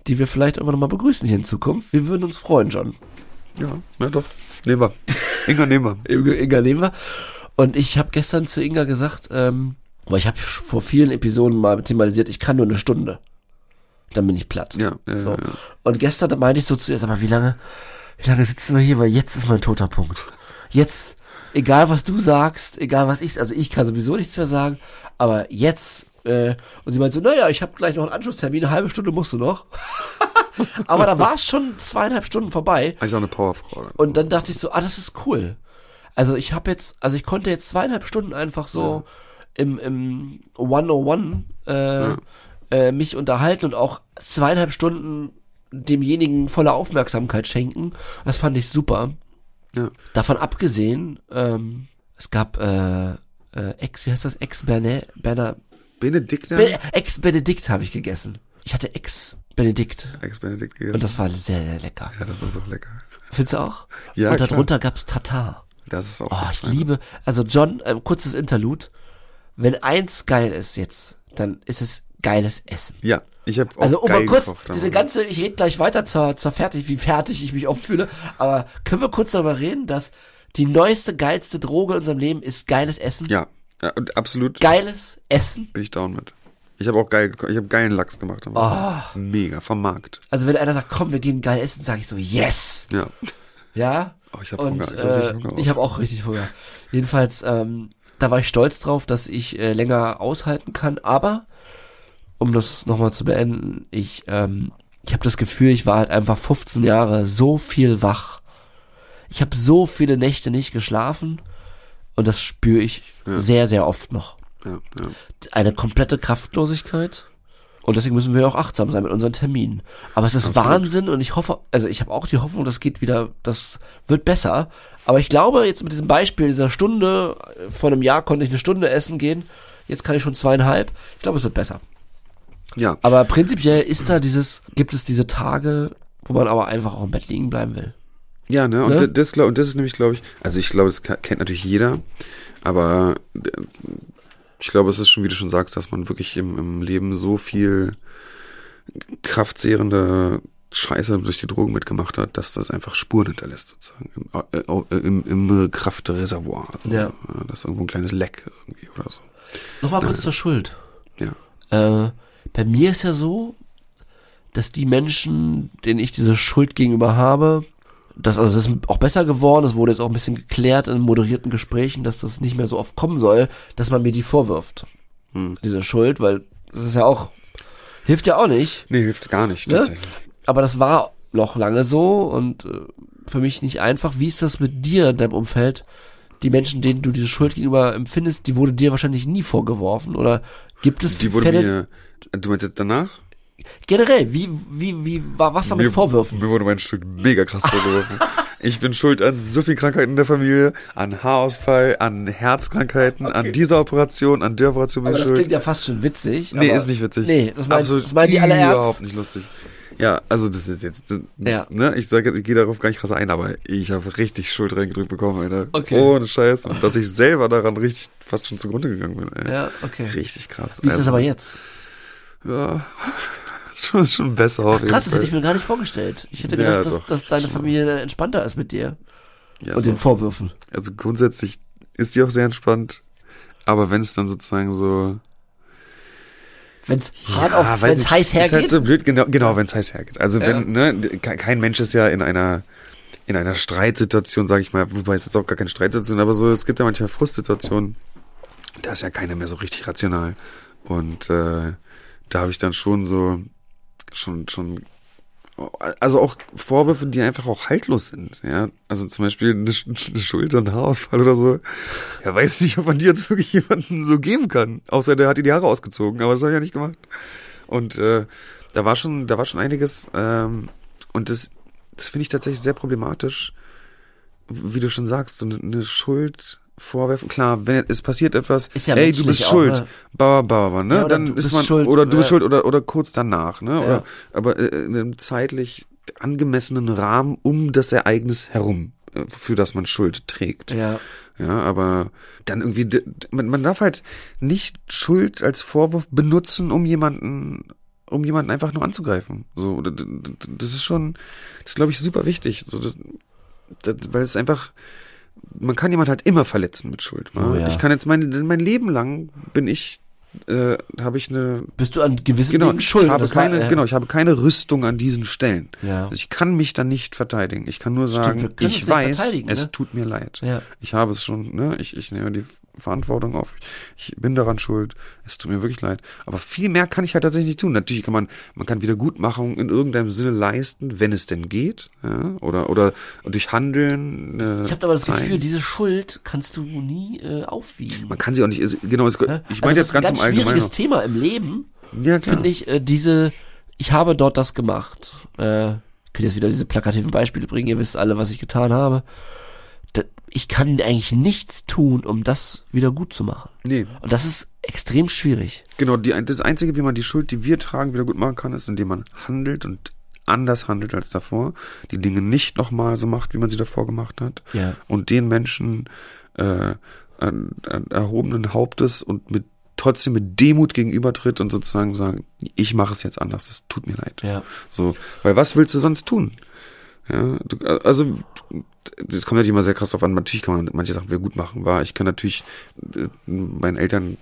Speaker 3: die wir vielleicht irgendwann nochmal begrüßen hier in Zukunft. Wir würden uns freuen, John.
Speaker 2: Ja, ja doch. Nehmen wir. Inga, nehmen wir.
Speaker 3: Inga nehmen wir. Und ich habe gestern zu Inga gesagt, ähm, weil ich habe vor vielen Episoden mal thematisiert, ich kann nur eine Stunde. Dann bin ich platt.
Speaker 2: Ja, ja,
Speaker 3: So.
Speaker 2: ja, ja.
Speaker 3: Und gestern meinte ich so zu ihr, sag mal, wie lange, wie lange sitzen wir hier? Weil jetzt ist mein toter Punkt. Jetzt, egal was du sagst, egal was ich, also ich kann sowieso nichts mehr sagen, aber jetzt, äh, und sie meint so, naja, ich habe gleich noch einen Anschlusstermin, eine halbe Stunde musst du noch. aber da war es schon zweieinhalb Stunden vorbei.
Speaker 2: Auch eine Powerfrau.
Speaker 3: Und dann dachte ich so, ah, das ist cool. Also ich habe jetzt, also ich konnte jetzt zweieinhalb Stunden einfach so im, im 101 äh, äh, mich unterhalten und auch zweieinhalb Stunden demjenigen volle Aufmerksamkeit schenken. Das fand ich super.
Speaker 2: Ja.
Speaker 3: Davon abgesehen, ähm, es gab äh, äh, Ex, wie heißt das? Ex Bernet, Berner,
Speaker 2: Benedikter?
Speaker 3: Be Ex Benedikt habe ich gegessen. Ich hatte Ex Benedikt
Speaker 2: Ex-Benedikt
Speaker 3: und
Speaker 2: gegessen.
Speaker 3: das war sehr, sehr lecker.
Speaker 2: Ja, das ist auch lecker.
Speaker 3: Findest du auch?
Speaker 2: Ja,
Speaker 3: und darunter gab's Tatar.
Speaker 2: Das ist auch
Speaker 3: Oh, ich liebe, also John, äh, kurzes Interlude. Wenn eins geil ist jetzt, dann ist es geiles Essen.
Speaker 2: Ja, ich habe auch
Speaker 3: Also um mal kurz
Speaker 2: gekocht,
Speaker 3: diese ganze, ich rede gleich weiter zur, zur fertig, wie fertig ich mich oft fühle, aber können wir kurz darüber reden, dass die neueste, geilste Droge in unserem Leben ist geiles Essen?
Speaker 2: Ja, ja absolut
Speaker 3: Geiles Essen?
Speaker 2: bin ich down mit. Ich habe auch geil. Ich habe geilen Lachs gemacht.
Speaker 3: Oh.
Speaker 2: Mega, vom Markt.
Speaker 3: Also wenn einer sagt, komm, wir gehen geil essen, sage ich so, yes!
Speaker 2: Ja.
Speaker 3: Ja?
Speaker 2: Oh, ich habe Hunger. Ich habe
Speaker 3: äh,
Speaker 2: Hunger.
Speaker 3: ich habe auch richtig Hunger. Jedenfalls, ähm, da war ich stolz drauf, dass ich äh, länger aushalten kann. Aber um das nochmal zu beenden, ich ähm, ich habe das Gefühl, ich war halt einfach 15 Jahre so viel wach. Ich habe so viele Nächte nicht geschlafen und das spüre ich
Speaker 2: Ja.
Speaker 3: sehr sehr oft noch.
Speaker 2: ja, ja.
Speaker 3: Eine komplette Kraftlosigkeit. Und deswegen müssen wir auch achtsam sein mit unseren Terminen. Aber es ist
Speaker 2: Absolut.
Speaker 3: Wahnsinn und ich hoffe, also ich habe auch die Hoffnung, das geht wieder, das wird besser. Aber ich glaube, jetzt mit diesem Beispiel dieser Stunde, vor einem Jahr konnte ich eine Stunde essen gehen, jetzt kann ich schon zweieinhalb. Ich glaube, es wird besser.
Speaker 2: Ja.
Speaker 3: Aber prinzipiell ist da dieses, gibt es diese Tage, wo man aber einfach auch im Bett liegen bleiben will.
Speaker 2: Ja, ne? Und,
Speaker 3: Ne?
Speaker 2: das, und das ist nämlich, glaube ich, also ich glaube, das kennt natürlich jeder, aber äh, ich glaube, es ist schon, wie du schon sagst, dass man wirklich im, im Leben so viel kraftzehrende Scheiße durch die Drogen mitgemacht hat, dass das einfach Spuren hinterlässt, sozusagen, im, äh, im, im Kraftreservoir. Also,
Speaker 3: Ja.
Speaker 2: äh, Das ist irgendwo ein kleines Leck irgendwie oder so.
Speaker 3: Nochmal kurz zur Schuld.
Speaker 2: Ja.
Speaker 3: Äh, bei mir ist ja so, dass die Menschen, denen ich diese Schuld gegenüber habe, das, also das ist auch besser geworden, es wurde jetzt auch ein bisschen geklärt in moderierten Gesprächen, dass das nicht mehr so oft kommen soll, dass man mir die vorwirft.
Speaker 2: Hm.
Speaker 3: Diese Schuld, weil das ist ja auch, hilft ja auch nicht.
Speaker 2: Nee, hilft gar nicht,
Speaker 3: Ne?
Speaker 2: tatsächlich.
Speaker 3: Aber das war noch lange so und äh, für mich nicht einfach. Wie ist das mit dir in deinem Umfeld? Die Menschen, denen du diese Schuld gegenüber empfindest, die wurde dir wahrscheinlich nie vorgeworfen oder gibt es
Speaker 2: Die wurde
Speaker 3: Fälle,
Speaker 2: mir, du meinst jetzt danach?
Speaker 3: generell, wie, wie, wie, wa- was war mit
Speaker 2: Mir-
Speaker 3: Vorwürfen?
Speaker 2: Mir wurde mein Stück mega krass vorgeworfen. ich bin schuld an so viel Krankheiten in der Familie, an Haarausfall, an Herzkrankheiten, an dieser Operation, an der Operation bin
Speaker 3: Aber
Speaker 2: ich
Speaker 3: das
Speaker 2: schuld.
Speaker 3: klingt ja fast schon witzig.
Speaker 2: nee, ist nicht witzig.
Speaker 3: Nee, das meinen, das meinen die alle
Speaker 2: überhaupt
Speaker 3: ernst.
Speaker 2: nicht lustig. Ja, also das ist jetzt,
Speaker 3: Ja.
Speaker 2: ne, ich sage jetzt, ich gehe darauf gar nicht krass ein, aber ich habe richtig Schuld reingedrückt bekommen, Alter.
Speaker 3: Okay.
Speaker 2: Ohne Scheiß. Und dass ich selber daran richtig fast schon zugrunde gegangen bin, ey.
Speaker 3: Ja, okay.
Speaker 2: Richtig krass.
Speaker 3: Wie ist das
Speaker 2: Also,
Speaker 3: aber jetzt?
Speaker 2: Ja, schon, ist schon besser auf jeden
Speaker 3: Krass, das
Speaker 2: Fall.
Speaker 3: hätte ich mir gar nicht vorgestellt. Ich hätte
Speaker 2: Ja,
Speaker 3: gedacht, dass,
Speaker 2: doch.
Speaker 3: dass deine Familie entspannter ist mit dir
Speaker 2: ja,
Speaker 3: und
Speaker 2: so.
Speaker 3: den Vorwürfen.
Speaker 2: Also grundsätzlich ist die auch sehr entspannt, aber wenn es dann sozusagen so
Speaker 3: Wenn es hart auf,
Speaker 2: weiß
Speaker 3: wenn es
Speaker 2: nicht,
Speaker 3: heiß
Speaker 2: Ist halt
Speaker 3: hergeht.
Speaker 2: so blöd, genau, genau wenn es heiß hergeht. Also wenn, ne, ke- kein Mensch ist ja in einer in einer Streitsituation, sage ich mal, wobei es jetzt auch gar keine Streitsituation, aber so, es gibt ja manchmal Frustsituationen, da ist ja keiner mehr so richtig rational. Und äh, da habe ich dann schon so, schon, schon, also auch Vorwürfe, die einfach auch haltlos sind, ja. Also zum Beispiel eine, eine Schulter- und Haarausfall oder so. Ja, weiß nicht, ob man die jetzt wirklich jemandem so geben kann. Außer der hat dir die Haare ausgezogen, aber das habe ich ja nicht gemacht. Und äh, da war schon, da war schon einiges. Ähm, und das, das finde ich tatsächlich sehr problematisch, wie du schon sagst, so eine, eine Schuld vorwerfen. Klar, wenn es passiert etwas,
Speaker 3: Ist ja
Speaker 2: ey, du bist
Speaker 3: auch,
Speaker 2: schuld,
Speaker 3: ne?
Speaker 2: ba, ba, ba, ne?
Speaker 3: Ja, oder
Speaker 2: dann ist man
Speaker 3: schuld,
Speaker 2: oder du bist schuld oder oder kurz danach, ne?
Speaker 3: Ja.
Speaker 2: Oder aber äh, in einem zeitlich angemessenen Rahmen um das Ereignis herum, äh, für das man Schuld trägt.
Speaker 3: Ja.
Speaker 2: Ja, aber dann irgendwie, man, man darf halt nicht Schuld als Vorwurf benutzen, um jemanden, um jemanden einfach nur anzugreifen. So, das ist schon, das ist, glaube ich, super wichtig. So, das, das, weil es einfach, man kann jemand halt immer verletzen mit Schuld. Ne?
Speaker 3: Oh ja.
Speaker 2: Ich kann jetzt mein, mein Leben lang bin ich äh, habe ich eine
Speaker 3: Bist du an gewissen
Speaker 2: genau,
Speaker 3: Dingen schuld?
Speaker 2: ich habe
Speaker 3: Das war-
Speaker 2: keine
Speaker 3: ja.
Speaker 2: genau, ich habe keine Rüstung an diesen Stellen.
Speaker 3: Ja.
Speaker 2: Also ich kann mich dann nicht verteidigen. Ich kann nur sagen,
Speaker 3: uns
Speaker 2: ich weiß, es
Speaker 3: ne?
Speaker 2: tut mir leid.
Speaker 3: Ja.
Speaker 2: Ich habe es schon, ne, ich, ich nehme die Verantwortung auf. Ich bin daran schuld. Es tut mir wirklich leid. Aber viel mehr kann ich halt tatsächlich nicht tun. Natürlich kann man, man kann Wiedergutmachung in irgendeinem Sinne leisten, wenn es denn geht, ja, oder, oder durch Handeln. Äh,
Speaker 3: Ich habe aber das
Speaker 2: zeigen.
Speaker 3: Gefühl, diese Schuld kannst du nie äh, aufwiegen.
Speaker 2: man kann sie auch nicht, genau, es,
Speaker 3: Ne?
Speaker 2: ich
Speaker 3: Also
Speaker 2: meine
Speaker 3: das
Speaker 2: jetzt
Speaker 3: ist ein
Speaker 2: ganz,
Speaker 3: ganz
Speaker 2: im Allgemeinen.
Speaker 3: schwieriges Thema im Leben,
Speaker 2: Ja,
Speaker 3: finde ich, äh, diese, ich habe dort das gemacht. Äh, ich könnte jetzt wieder diese plakativen Beispiele bringen, ihr wisst alle, was ich getan habe. Ich kann eigentlich nichts tun, um das wieder gut zu machen.
Speaker 2: Nee,
Speaker 3: Und das ist extrem schwierig.
Speaker 2: Genau, die, das Einzige, wie man die Schuld, die wir tragen, wieder gut machen kann, ist, indem man handelt und anders handelt als davor, die Dinge nicht nochmal so macht, wie man sie davor gemacht hat
Speaker 3: Ja.
Speaker 2: und den Menschen äh, an, an erhobenen Hauptes und mit trotzdem mit Demut gegenübertritt und sozusagen sagen, ich mache es jetzt anders, es tut mir leid.
Speaker 3: Ja.
Speaker 2: So, weil was willst du sonst tun? Ja, du, also das kommt natürlich immer sehr krass drauf an. Natürlich kann man manche Sachen wieder gut machen. War ich kann natürlich äh, meinen Eltern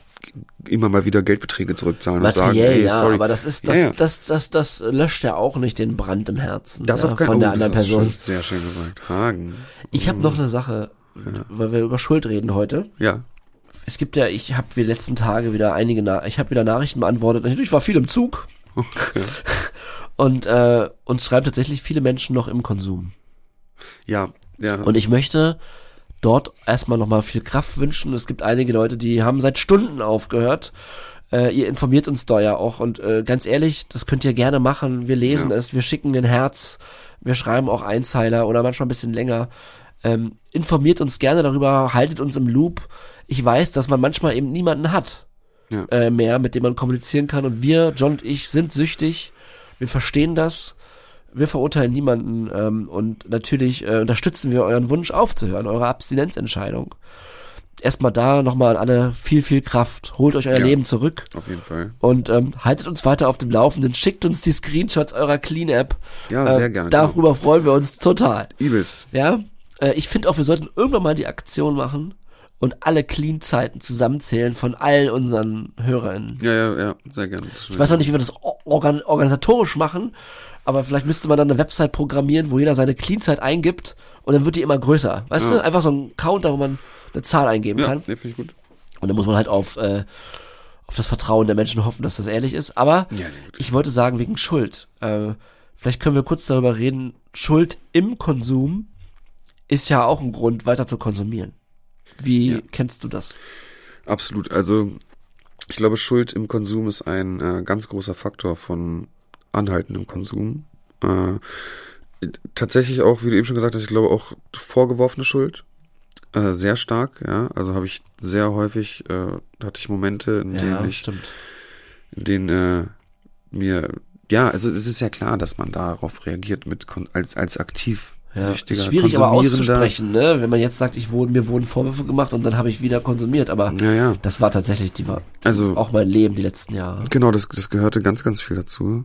Speaker 2: immer mal wieder Geldbeträge zurückzahlen und sagen,
Speaker 3: Materiell,
Speaker 2: ey,
Speaker 3: ja,
Speaker 2: sorry.
Speaker 3: aber das ist, das,
Speaker 2: Ja, ja.
Speaker 3: Das, das, das, löscht ja auch nicht den Brand im Herzen
Speaker 2: das
Speaker 3: ja,
Speaker 2: auf keinen
Speaker 3: von der anderen
Speaker 2: das
Speaker 3: Person.
Speaker 2: Sehr schön gesagt. Hagen.
Speaker 3: Ich habe noch eine Sache, weil wir über Schuld reden heute.
Speaker 2: Ja.
Speaker 3: Es gibt ja, ich habe die letzten Tage wieder einige, Na ich habe wieder Nachrichten beantwortet. Natürlich war viel im Zug und äh, uns schreiben tatsächlich viele Menschen noch im Konsum.
Speaker 2: Ja, ja.
Speaker 3: Und ich möchte dort erstmal nochmal viel Kraft wünschen. Es gibt einige Leute, die haben seit Stunden aufgehört. Äh, ihr informiert uns da ja auch und äh, ganz ehrlich, das könnt ihr gerne machen. Wir lesen
Speaker 2: Ja.
Speaker 3: es, wir schicken den Herz, wir schreiben auch Einzeiler oder manchmal ein bisschen länger. Ähm, informiert uns gerne darüber, haltet uns im Loop. Ich weiß, dass man manchmal eben niemanden hat
Speaker 2: Ja.
Speaker 3: äh, mehr, mit dem man kommunizieren kann. Und wir, John und ich, sind süchtig. Wir verstehen das. Wir verurteilen niemanden ähm, und natürlich äh, unterstützen wir euren Wunsch aufzuhören, eure Abstinenzentscheidung. Erstmal da nochmal an alle viel, viel Kraft. Holt euch euer
Speaker 2: Ja.
Speaker 3: Leben zurück
Speaker 2: Auf jeden Fall.
Speaker 3: und ähm, haltet uns weiter auf dem Laufenden. Schickt uns die Screenshots eurer Clean-App.
Speaker 2: Ja,
Speaker 3: Äh,
Speaker 2: sehr gerne.
Speaker 3: Darüber freuen wir uns total.
Speaker 2: Übelst.
Speaker 3: Ja, äh, ich finde auch, wir sollten irgendwann mal die Aktion machen und alle Clean-Zeiten zusammenzählen von all unseren HörerInnen.
Speaker 2: Ja, ja, ja, sehr gerne.
Speaker 3: Ich weiß noch nicht, wie wir das organ organisatorisch machen, aber vielleicht müsste man dann eine Website programmieren, wo jeder seine Clean-Zeit eingibt und dann wird die immer größer. Weißt
Speaker 2: Ja.
Speaker 3: du? Einfach so ein Counter, wo man eine Zahl eingeben
Speaker 2: Ja,
Speaker 3: kann.
Speaker 2: nee, finde ich gut.
Speaker 3: Und dann muss man halt auf, äh, auf das Vertrauen der Menschen hoffen, dass das ehrlich ist. Aber
Speaker 2: Ja,
Speaker 3: ich wollte sagen, wegen Schuld. Äh, vielleicht können wir kurz darüber reden. Schuld im Konsum ist ja auch ein Grund, weiter zu konsumieren. Wie
Speaker 2: Ja.
Speaker 3: kennst du das?
Speaker 2: Absolut. Also ich glaube, Schuld im Konsum ist ein äh, ganz großer Faktor von anhaltendem Konsum. Äh, tatsächlich auch, wie du eben schon gesagt hast, ich glaube auch vorgeworfene Schuld. Äh, sehr stark, ja. Also habe ich sehr häufig, äh, hatte ich Momente, in denen ich,
Speaker 3: stimmt.
Speaker 2: in denen äh, mir, ja, also es ist ja klar, dass man darauf reagiert mit als als aktiv
Speaker 3: Ja,
Speaker 2: süchtiger,
Speaker 3: ist schwierig aber auszusprechen, ne? Wenn man jetzt sagt, ich wurde, mir wurden Vorwürfe gemacht und dann habe ich wieder konsumiert, aber
Speaker 2: Ja, ja.
Speaker 3: das war tatsächlich die war
Speaker 2: Also
Speaker 3: auch mein Leben die letzten Jahre.
Speaker 2: Genau, das, das gehörte ganz, ganz viel dazu.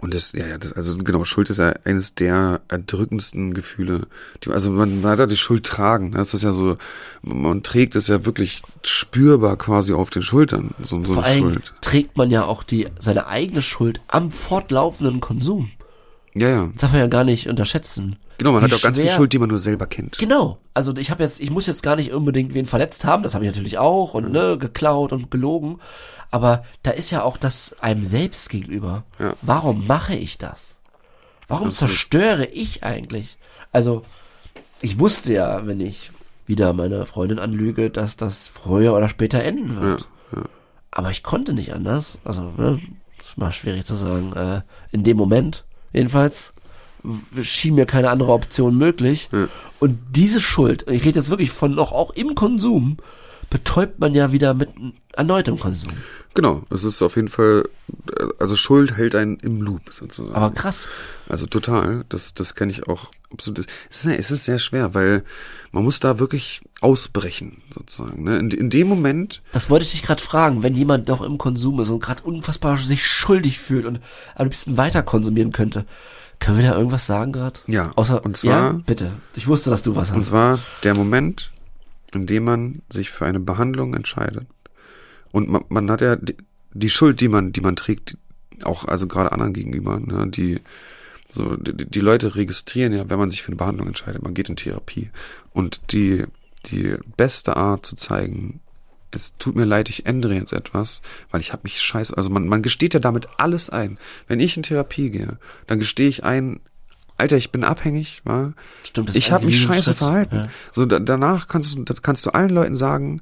Speaker 2: Und das, ja, ja, das, also genau, Schuld ist ja eines der erdrückendsten Gefühle. Die, also man, man hat ja die Schuld tragen. Das ist ja so, man trägt es ja wirklich spürbar quasi auf den Schultern, so, so
Speaker 3: Vor
Speaker 2: eine Schuld.
Speaker 3: trägt man ja auch die seine eigene Schuld am fortlaufenden Konsum.
Speaker 2: Ja, ja.
Speaker 3: Das darf man ja gar nicht unterschätzen.
Speaker 2: Genau, man hat auch ganz viel Schuld, die man nur selber kennt.
Speaker 3: Genau. Also ich habe jetzt, ich muss jetzt gar nicht unbedingt wen verletzt haben, das habe ich natürlich auch und ne, geklaut und gelogen. Aber da ist ja auch das einem selbst gegenüber.
Speaker 2: Ja.
Speaker 3: Warum mache ich das? Warum
Speaker 2: Absolut.
Speaker 3: zerstöre ich eigentlich? Also, ich wusste ja, wenn ich wieder meine Freundin anlüge, dass das früher oder später enden
Speaker 2: Ja,
Speaker 3: wird.
Speaker 2: ja.
Speaker 3: Aber ich konnte nicht anders. Also, ne, ist mal schwierig zu sagen. Äh, in dem Moment, jedenfalls, schien mir keine andere Option möglich.
Speaker 2: Ja.
Speaker 3: Und diese Schuld, ich rede jetzt wirklich von noch auch im Konsum, betäubt man ja wieder mit erneutem Konsum.
Speaker 2: Genau, es ist auf jeden Fall, äh, also Schuld hält einen im Loop sozusagen.
Speaker 3: Aber krass.
Speaker 2: Also total, das, das kenne ich auch absolut. Es ist, es ist sehr schwer, weil man muss da wirklich ausbrechen, sozusagen. Ne? In, in dem Moment,
Speaker 3: Das wollte ich dich gerade fragen, wenn jemand noch im Konsum ist und gerade unfassbar sich schuldig fühlt und am liebsten weiter konsumieren könnte. Können wir da irgendwas sagen gerade?
Speaker 2: Ja,
Speaker 3: Außer,
Speaker 2: und zwar-
Speaker 3: ja, bitte. Ich wusste, dass du was
Speaker 2: und
Speaker 3: hast.
Speaker 2: zwar der Moment, in dem man sich für eine Behandlung entscheidet Und man, man hat ja die, die Schuld, die man, die man trägt, auch also gerade anderen gegenüber, ne, die so die, die Leute registrieren ja, wenn man sich für eine Behandlung entscheidet, man geht in Therapie und die die beste Art zu zeigen, es tut mir leid, ich ändere jetzt etwas, weil ich habe mich scheiße, also man, man gesteht ja damit alles ein. Wenn ich in Therapie gehe, dann gestehe ich ein, Alter, ich bin abhängig, wa?
Speaker 3: Stimmt, das
Speaker 2: ich habe mich scheiße
Speaker 3: Riesenschritt,
Speaker 2: verhalten.
Speaker 3: ja.
Speaker 2: So da, danach kannst du, kannst du allen Leuten sagen,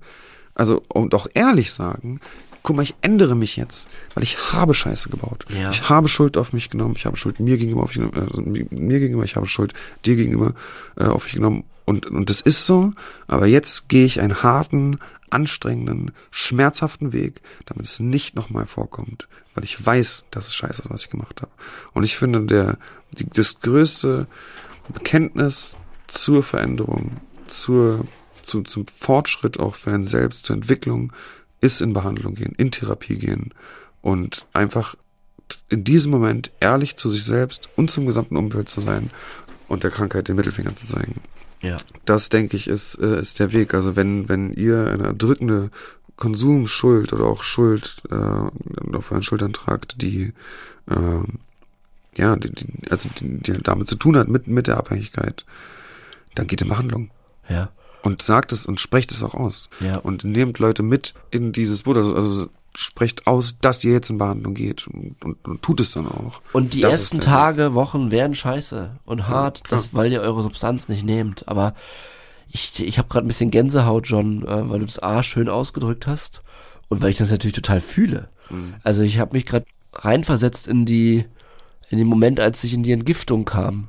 Speaker 2: also und auch ehrlich sagen, guck mal, ich ändere mich jetzt, weil ich habe Scheiße gebaut.
Speaker 3: Ja.
Speaker 2: Ich habe Schuld auf mich genommen, ich habe Schuld mir gegenüber auf mich genommen, also mir mir gegenüber, ich habe Schuld dir gegenüber äh, auf mich genommen und und das ist so, aber jetzt gehe ich einen harten, anstrengenden, schmerzhaften Weg, damit es nicht nochmal vorkommt, weil ich weiß, dass es scheiße ist, was ich gemacht habe. Und ich finde, der die, das größte Bekenntnis zur Veränderung, zur, zu, zum Fortschritt auch für einen selbst, zur Entwicklung, ist in Behandlung gehen, in Therapie gehen und einfach in diesem Moment ehrlich zu sich selbst und zum gesamten Umfeld zu sein und der Krankheit den Mittelfinger zu zeigen.
Speaker 3: Ja.
Speaker 2: Das, denke ich, ist, äh, ist der Weg. Also wenn, wenn ihr eine drückende Konsumschuld oder auch Schuld äh, auf euren Schultern tragt, die ähm, ja, die, die, also die, die damit zu tun hat mit, mit der Abhängigkeit, dann geht in Behandlung.
Speaker 3: Ja.
Speaker 2: Und sagt es und sprecht es auch aus.
Speaker 3: Ja.
Speaker 2: Und nehmt Leute mit in dieses Boot. Also, also sprecht aus, dass ihr jetzt in Behandlung geht und, und, und tut es dann auch.
Speaker 3: Und die
Speaker 2: Das
Speaker 3: ersten Tage, Wochen werden scheiße und hart,
Speaker 2: klar.
Speaker 3: das, weil ihr eure Substanz nicht nehmt. Aber ich, ich habe gerade ein bisschen Gänsehaut, John, äh, weil du das A schön ausgedrückt hast und weil ich das natürlich total fühle.
Speaker 2: Mhm.
Speaker 3: Also ich habe mich gerade reinversetzt in die in den Moment, als ich in die Entgiftung kam.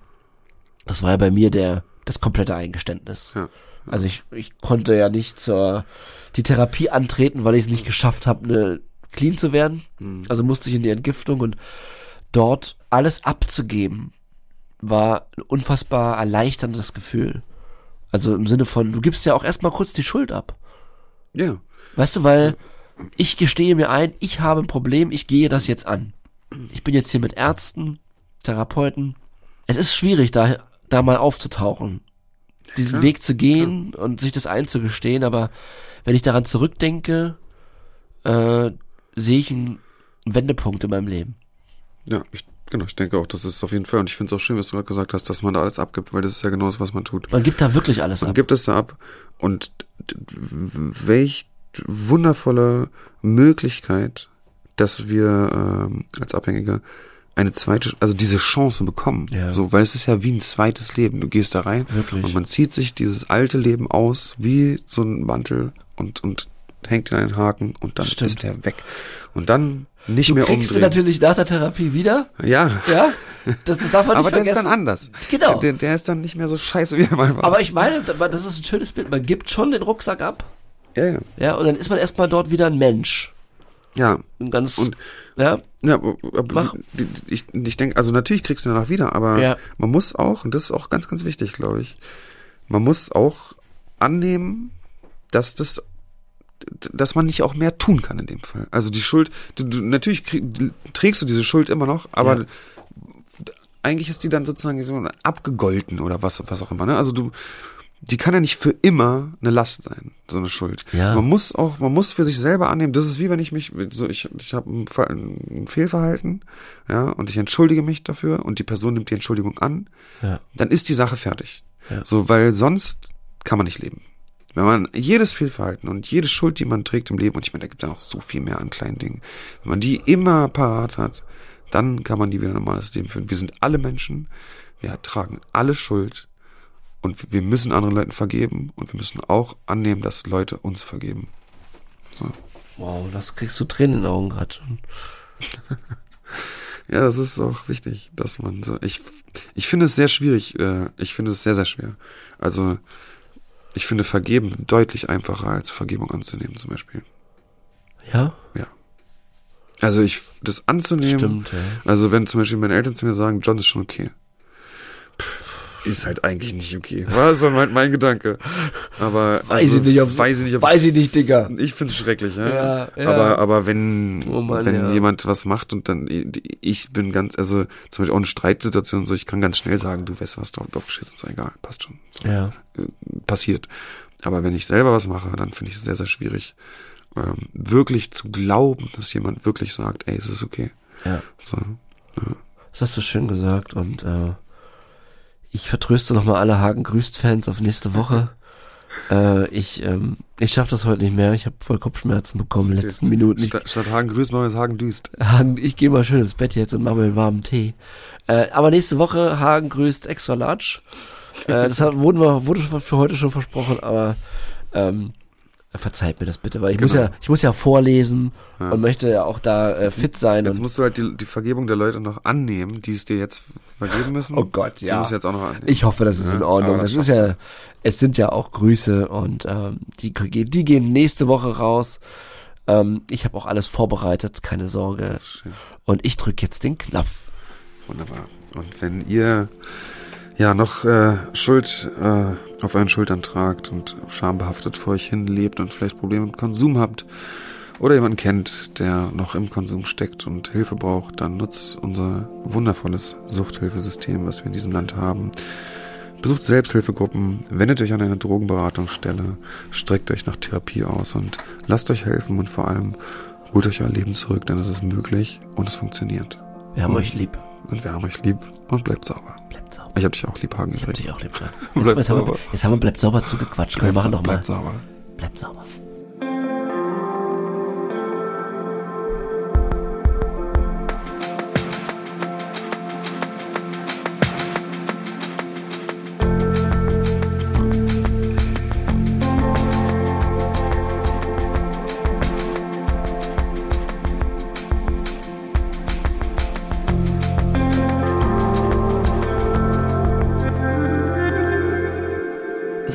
Speaker 3: Das war ja bei mir der das komplette Eingeständnis.
Speaker 2: Ja.
Speaker 3: Also ich, ich konnte ja nicht zur die Therapie antreten, weil ich es nicht geschafft habe, ne, clean zu werden. Also musste ich in die Entgiftung und dort alles abzugeben, war ein unfassbar erleichterndes Gefühl. Also im Sinne von, du gibst ja auch erstmal kurz die Schuld ab.
Speaker 2: Ja.
Speaker 3: Weißt du, weil ich gestehe mir ein, ich habe ein Problem, ich gehe das jetzt an. Ich bin jetzt hier mit Ärzten, Therapeuten. Es ist schwierig, da, da mal aufzutauchen. Diesen
Speaker 2: klar,
Speaker 3: Weg zu gehen und sich das einzugestehen, aber wenn ich daran zurückdenke, äh, sehe ich einen Wendepunkt in meinem Leben.
Speaker 2: Ja, ich, genau, ich denke auch, das ist auf jeden Fall. Und ich finde es auch schön, was du gerade gesagt hast, dass man da alles abgibt, weil das ist ja genau das, was man tut.
Speaker 3: Man gibt da wirklich alles
Speaker 2: Man
Speaker 3: ab.
Speaker 2: gibt es da ab und welch wundervolle Möglichkeit, dass wir ähm, als Abhängige eine zweite, also diese Chance bekommen.
Speaker 3: Ja.
Speaker 2: So, weil es ist ja wie ein zweites Leben. Du gehst da rein
Speaker 3: Wirklich.
Speaker 2: und man zieht sich dieses alte Leben aus wie so ein Mantel und und hängt in einen Haken und dann
Speaker 3: Stimmt.
Speaker 2: ist der weg. Und dann nicht
Speaker 3: Du
Speaker 2: mehr
Speaker 3: kriegst du
Speaker 2: umdrehen.
Speaker 3: natürlich nach der Therapie wieder,
Speaker 2: ja.
Speaker 3: ja? Das, das darf man
Speaker 2: Aber
Speaker 3: nicht
Speaker 2: der ist dann anders.
Speaker 3: Genau.
Speaker 2: Der, der ist dann nicht mehr so scheiße, wie er mal war.
Speaker 3: Aber ich meine, das ist ein schönes Bild. Man gibt schon den Rucksack ab,
Speaker 2: ja, ja.
Speaker 3: ja, und dann ist man erstmal dort wieder ein Mensch.
Speaker 2: Ja,
Speaker 3: Ein ganz,
Speaker 2: Und-
Speaker 3: ja,
Speaker 2: Ja,
Speaker 3: Mach.
Speaker 2: ich, ich denke, also natürlich kriegst du danach wieder, aber
Speaker 3: Ja.
Speaker 2: man muss auch, und das ist auch ganz, ganz wichtig, glaube ich, man muss auch annehmen, dass das, dass man nicht auch mehr tun kann in dem Fall. Also die Schuld, du, du, natürlich krieg, trägst du diese Schuld immer noch, aber
Speaker 3: Ja.
Speaker 2: eigentlich ist die dann sozusagen so abgegolten oder was, was auch immer. Ne? Also du, die kann ja nicht für immer eine Last sein, so eine Schuld.
Speaker 3: Ja.
Speaker 2: Man muss auch, man muss für sich selber annehmen. Das ist wie wenn ich mich, so ich, ich habe ein, ein Fehlverhalten, ja, und ich entschuldige mich dafür und die Person nimmt die Entschuldigung an,
Speaker 3: ja,
Speaker 2: dann ist die Sache fertig.
Speaker 3: Ja.
Speaker 2: So, weil sonst kann man nicht leben. Wenn man jedes Fehlverhalten und jede Schuld, die man trägt im Leben, und ich meine, da gibt es ja noch so viel mehr an kleinen Dingen, wenn man die immer parat hat, dann kann man die wieder ein normales Leben führen. Wir sind alle Menschen, wir tragen alle Schuld und wir müssen anderen Leuten vergeben und wir müssen auch annehmen, dass Leute uns vergeben. So.
Speaker 3: wow, das kriegst du Tränen in den Augen gerade.
Speaker 2: Ja, das ist auch wichtig, dass man so. Ich, ich finde es sehr schwierig. Äh, ich finde es sehr, sehr schwer. Also, ich finde Vergeben deutlich einfacher als Vergebung anzunehmen, zum Beispiel.
Speaker 3: Ja,
Speaker 2: Also, ich, das anzunehmen.
Speaker 3: stimmt, ja.
Speaker 2: Also, wenn zum Beispiel meine Eltern zu mir sagen, John ist schon okay. Ist halt eigentlich nicht okay. War so mein, mein Gedanke. Aber.
Speaker 3: Weiß
Speaker 2: also,
Speaker 3: ich nicht, ob's-
Speaker 2: weiß ich nicht, ob's-
Speaker 3: weiß ich nicht, Digga.
Speaker 2: Ich find's schrecklich, ja.
Speaker 3: Ja, ja.
Speaker 2: Aber, aber wenn,
Speaker 3: Oh Mann,
Speaker 2: wenn
Speaker 3: ja.
Speaker 2: jemand was macht und dann, ich bin ganz, also zum Beispiel auch eine Streitsituation so, ich kann ganz schnell sagen, du weißt was, drauf, drauf geschissen, ist egal, passt schon. So,
Speaker 3: Ja.
Speaker 2: äh, Passiert. Aber wenn ich selber was mache, dann finde ich es sehr, sehr schwierig. ähm, wirklich zu glauben, dass jemand wirklich sagt, ey, es ist okay.
Speaker 3: Ja.
Speaker 2: So.
Speaker 3: Das hast du schön gesagt und äh, ich vertröste nochmal alle Hagen grüßt Fans auf nächste Woche. Äh, ich ähm, ich schaffe das heute nicht mehr. Ich habe voll Kopfschmerzen bekommen in den letzten Minuten. Ich,
Speaker 2: Statt, statt Hagen grüßt, machen wir jetzt Hagen düst.
Speaker 3: Hagen, ich gehe mal schön ins Bett jetzt und mache mir einen warmen Tee. Äh, aber nächste Woche Hagen grüßt extra large. Äh, das hat, wurden wir, wurde für heute schon versprochen, aber ähm, verzeiht mir das bitte, weil ich muss
Speaker 2: Genau.
Speaker 3: ja, ich muss ja vorlesen
Speaker 2: Ja.
Speaker 3: und möchte ja auch da äh, fit sein.
Speaker 2: Jetzt musst du halt die, die Vergebung der Leute noch annehmen, die es dir jetzt vergeben müssen.
Speaker 3: oh Gott,
Speaker 2: Die
Speaker 3: ja.
Speaker 2: musst du jetzt auch noch annehmen.
Speaker 3: Ich hoffe, das ist
Speaker 2: Ja,
Speaker 3: in Ordnung. Das
Speaker 2: das
Speaker 3: ist ja, es sind ja auch Grüße und ähm, die, die gehen nächste Woche raus. Ähm, ich habe auch alles vorbereitet, keine Sorge. Und ich drücke jetzt den Knopf.
Speaker 2: Wunderbar. Und wenn ihr ja noch äh, Schuld äh, auf euren Schultern tragt und schambehaftet vor euch hin lebt und vielleicht Probleme mit Konsum habt oder jemanden kennt, der noch im Konsum steckt und Hilfe braucht, dann nutzt unser wundervolles Suchthilfesystem, was wir in diesem Land haben. Besucht Selbsthilfegruppen, wendet euch an eine Drogenberatungsstelle, streckt euch nach Therapie aus und lasst euch helfen und vor allem holt euch euer Leben zurück, denn es ist möglich und es funktioniert.
Speaker 3: Wir haben
Speaker 2: Und-
Speaker 3: euch lieb.
Speaker 2: Und wir haben euch lieb und bleibt sauber.
Speaker 3: Sauber.
Speaker 2: Ich hab dich auch lieb, Hagen.
Speaker 3: Ich hab dich auch lieb. Jetzt, jetzt, haben wir,
Speaker 2: sauber.
Speaker 3: jetzt haben wir bleibt sauber zugequatscht. Komm, wir machen doch mal.
Speaker 2: Bleibt sauber.
Speaker 3: Bleibt sauber.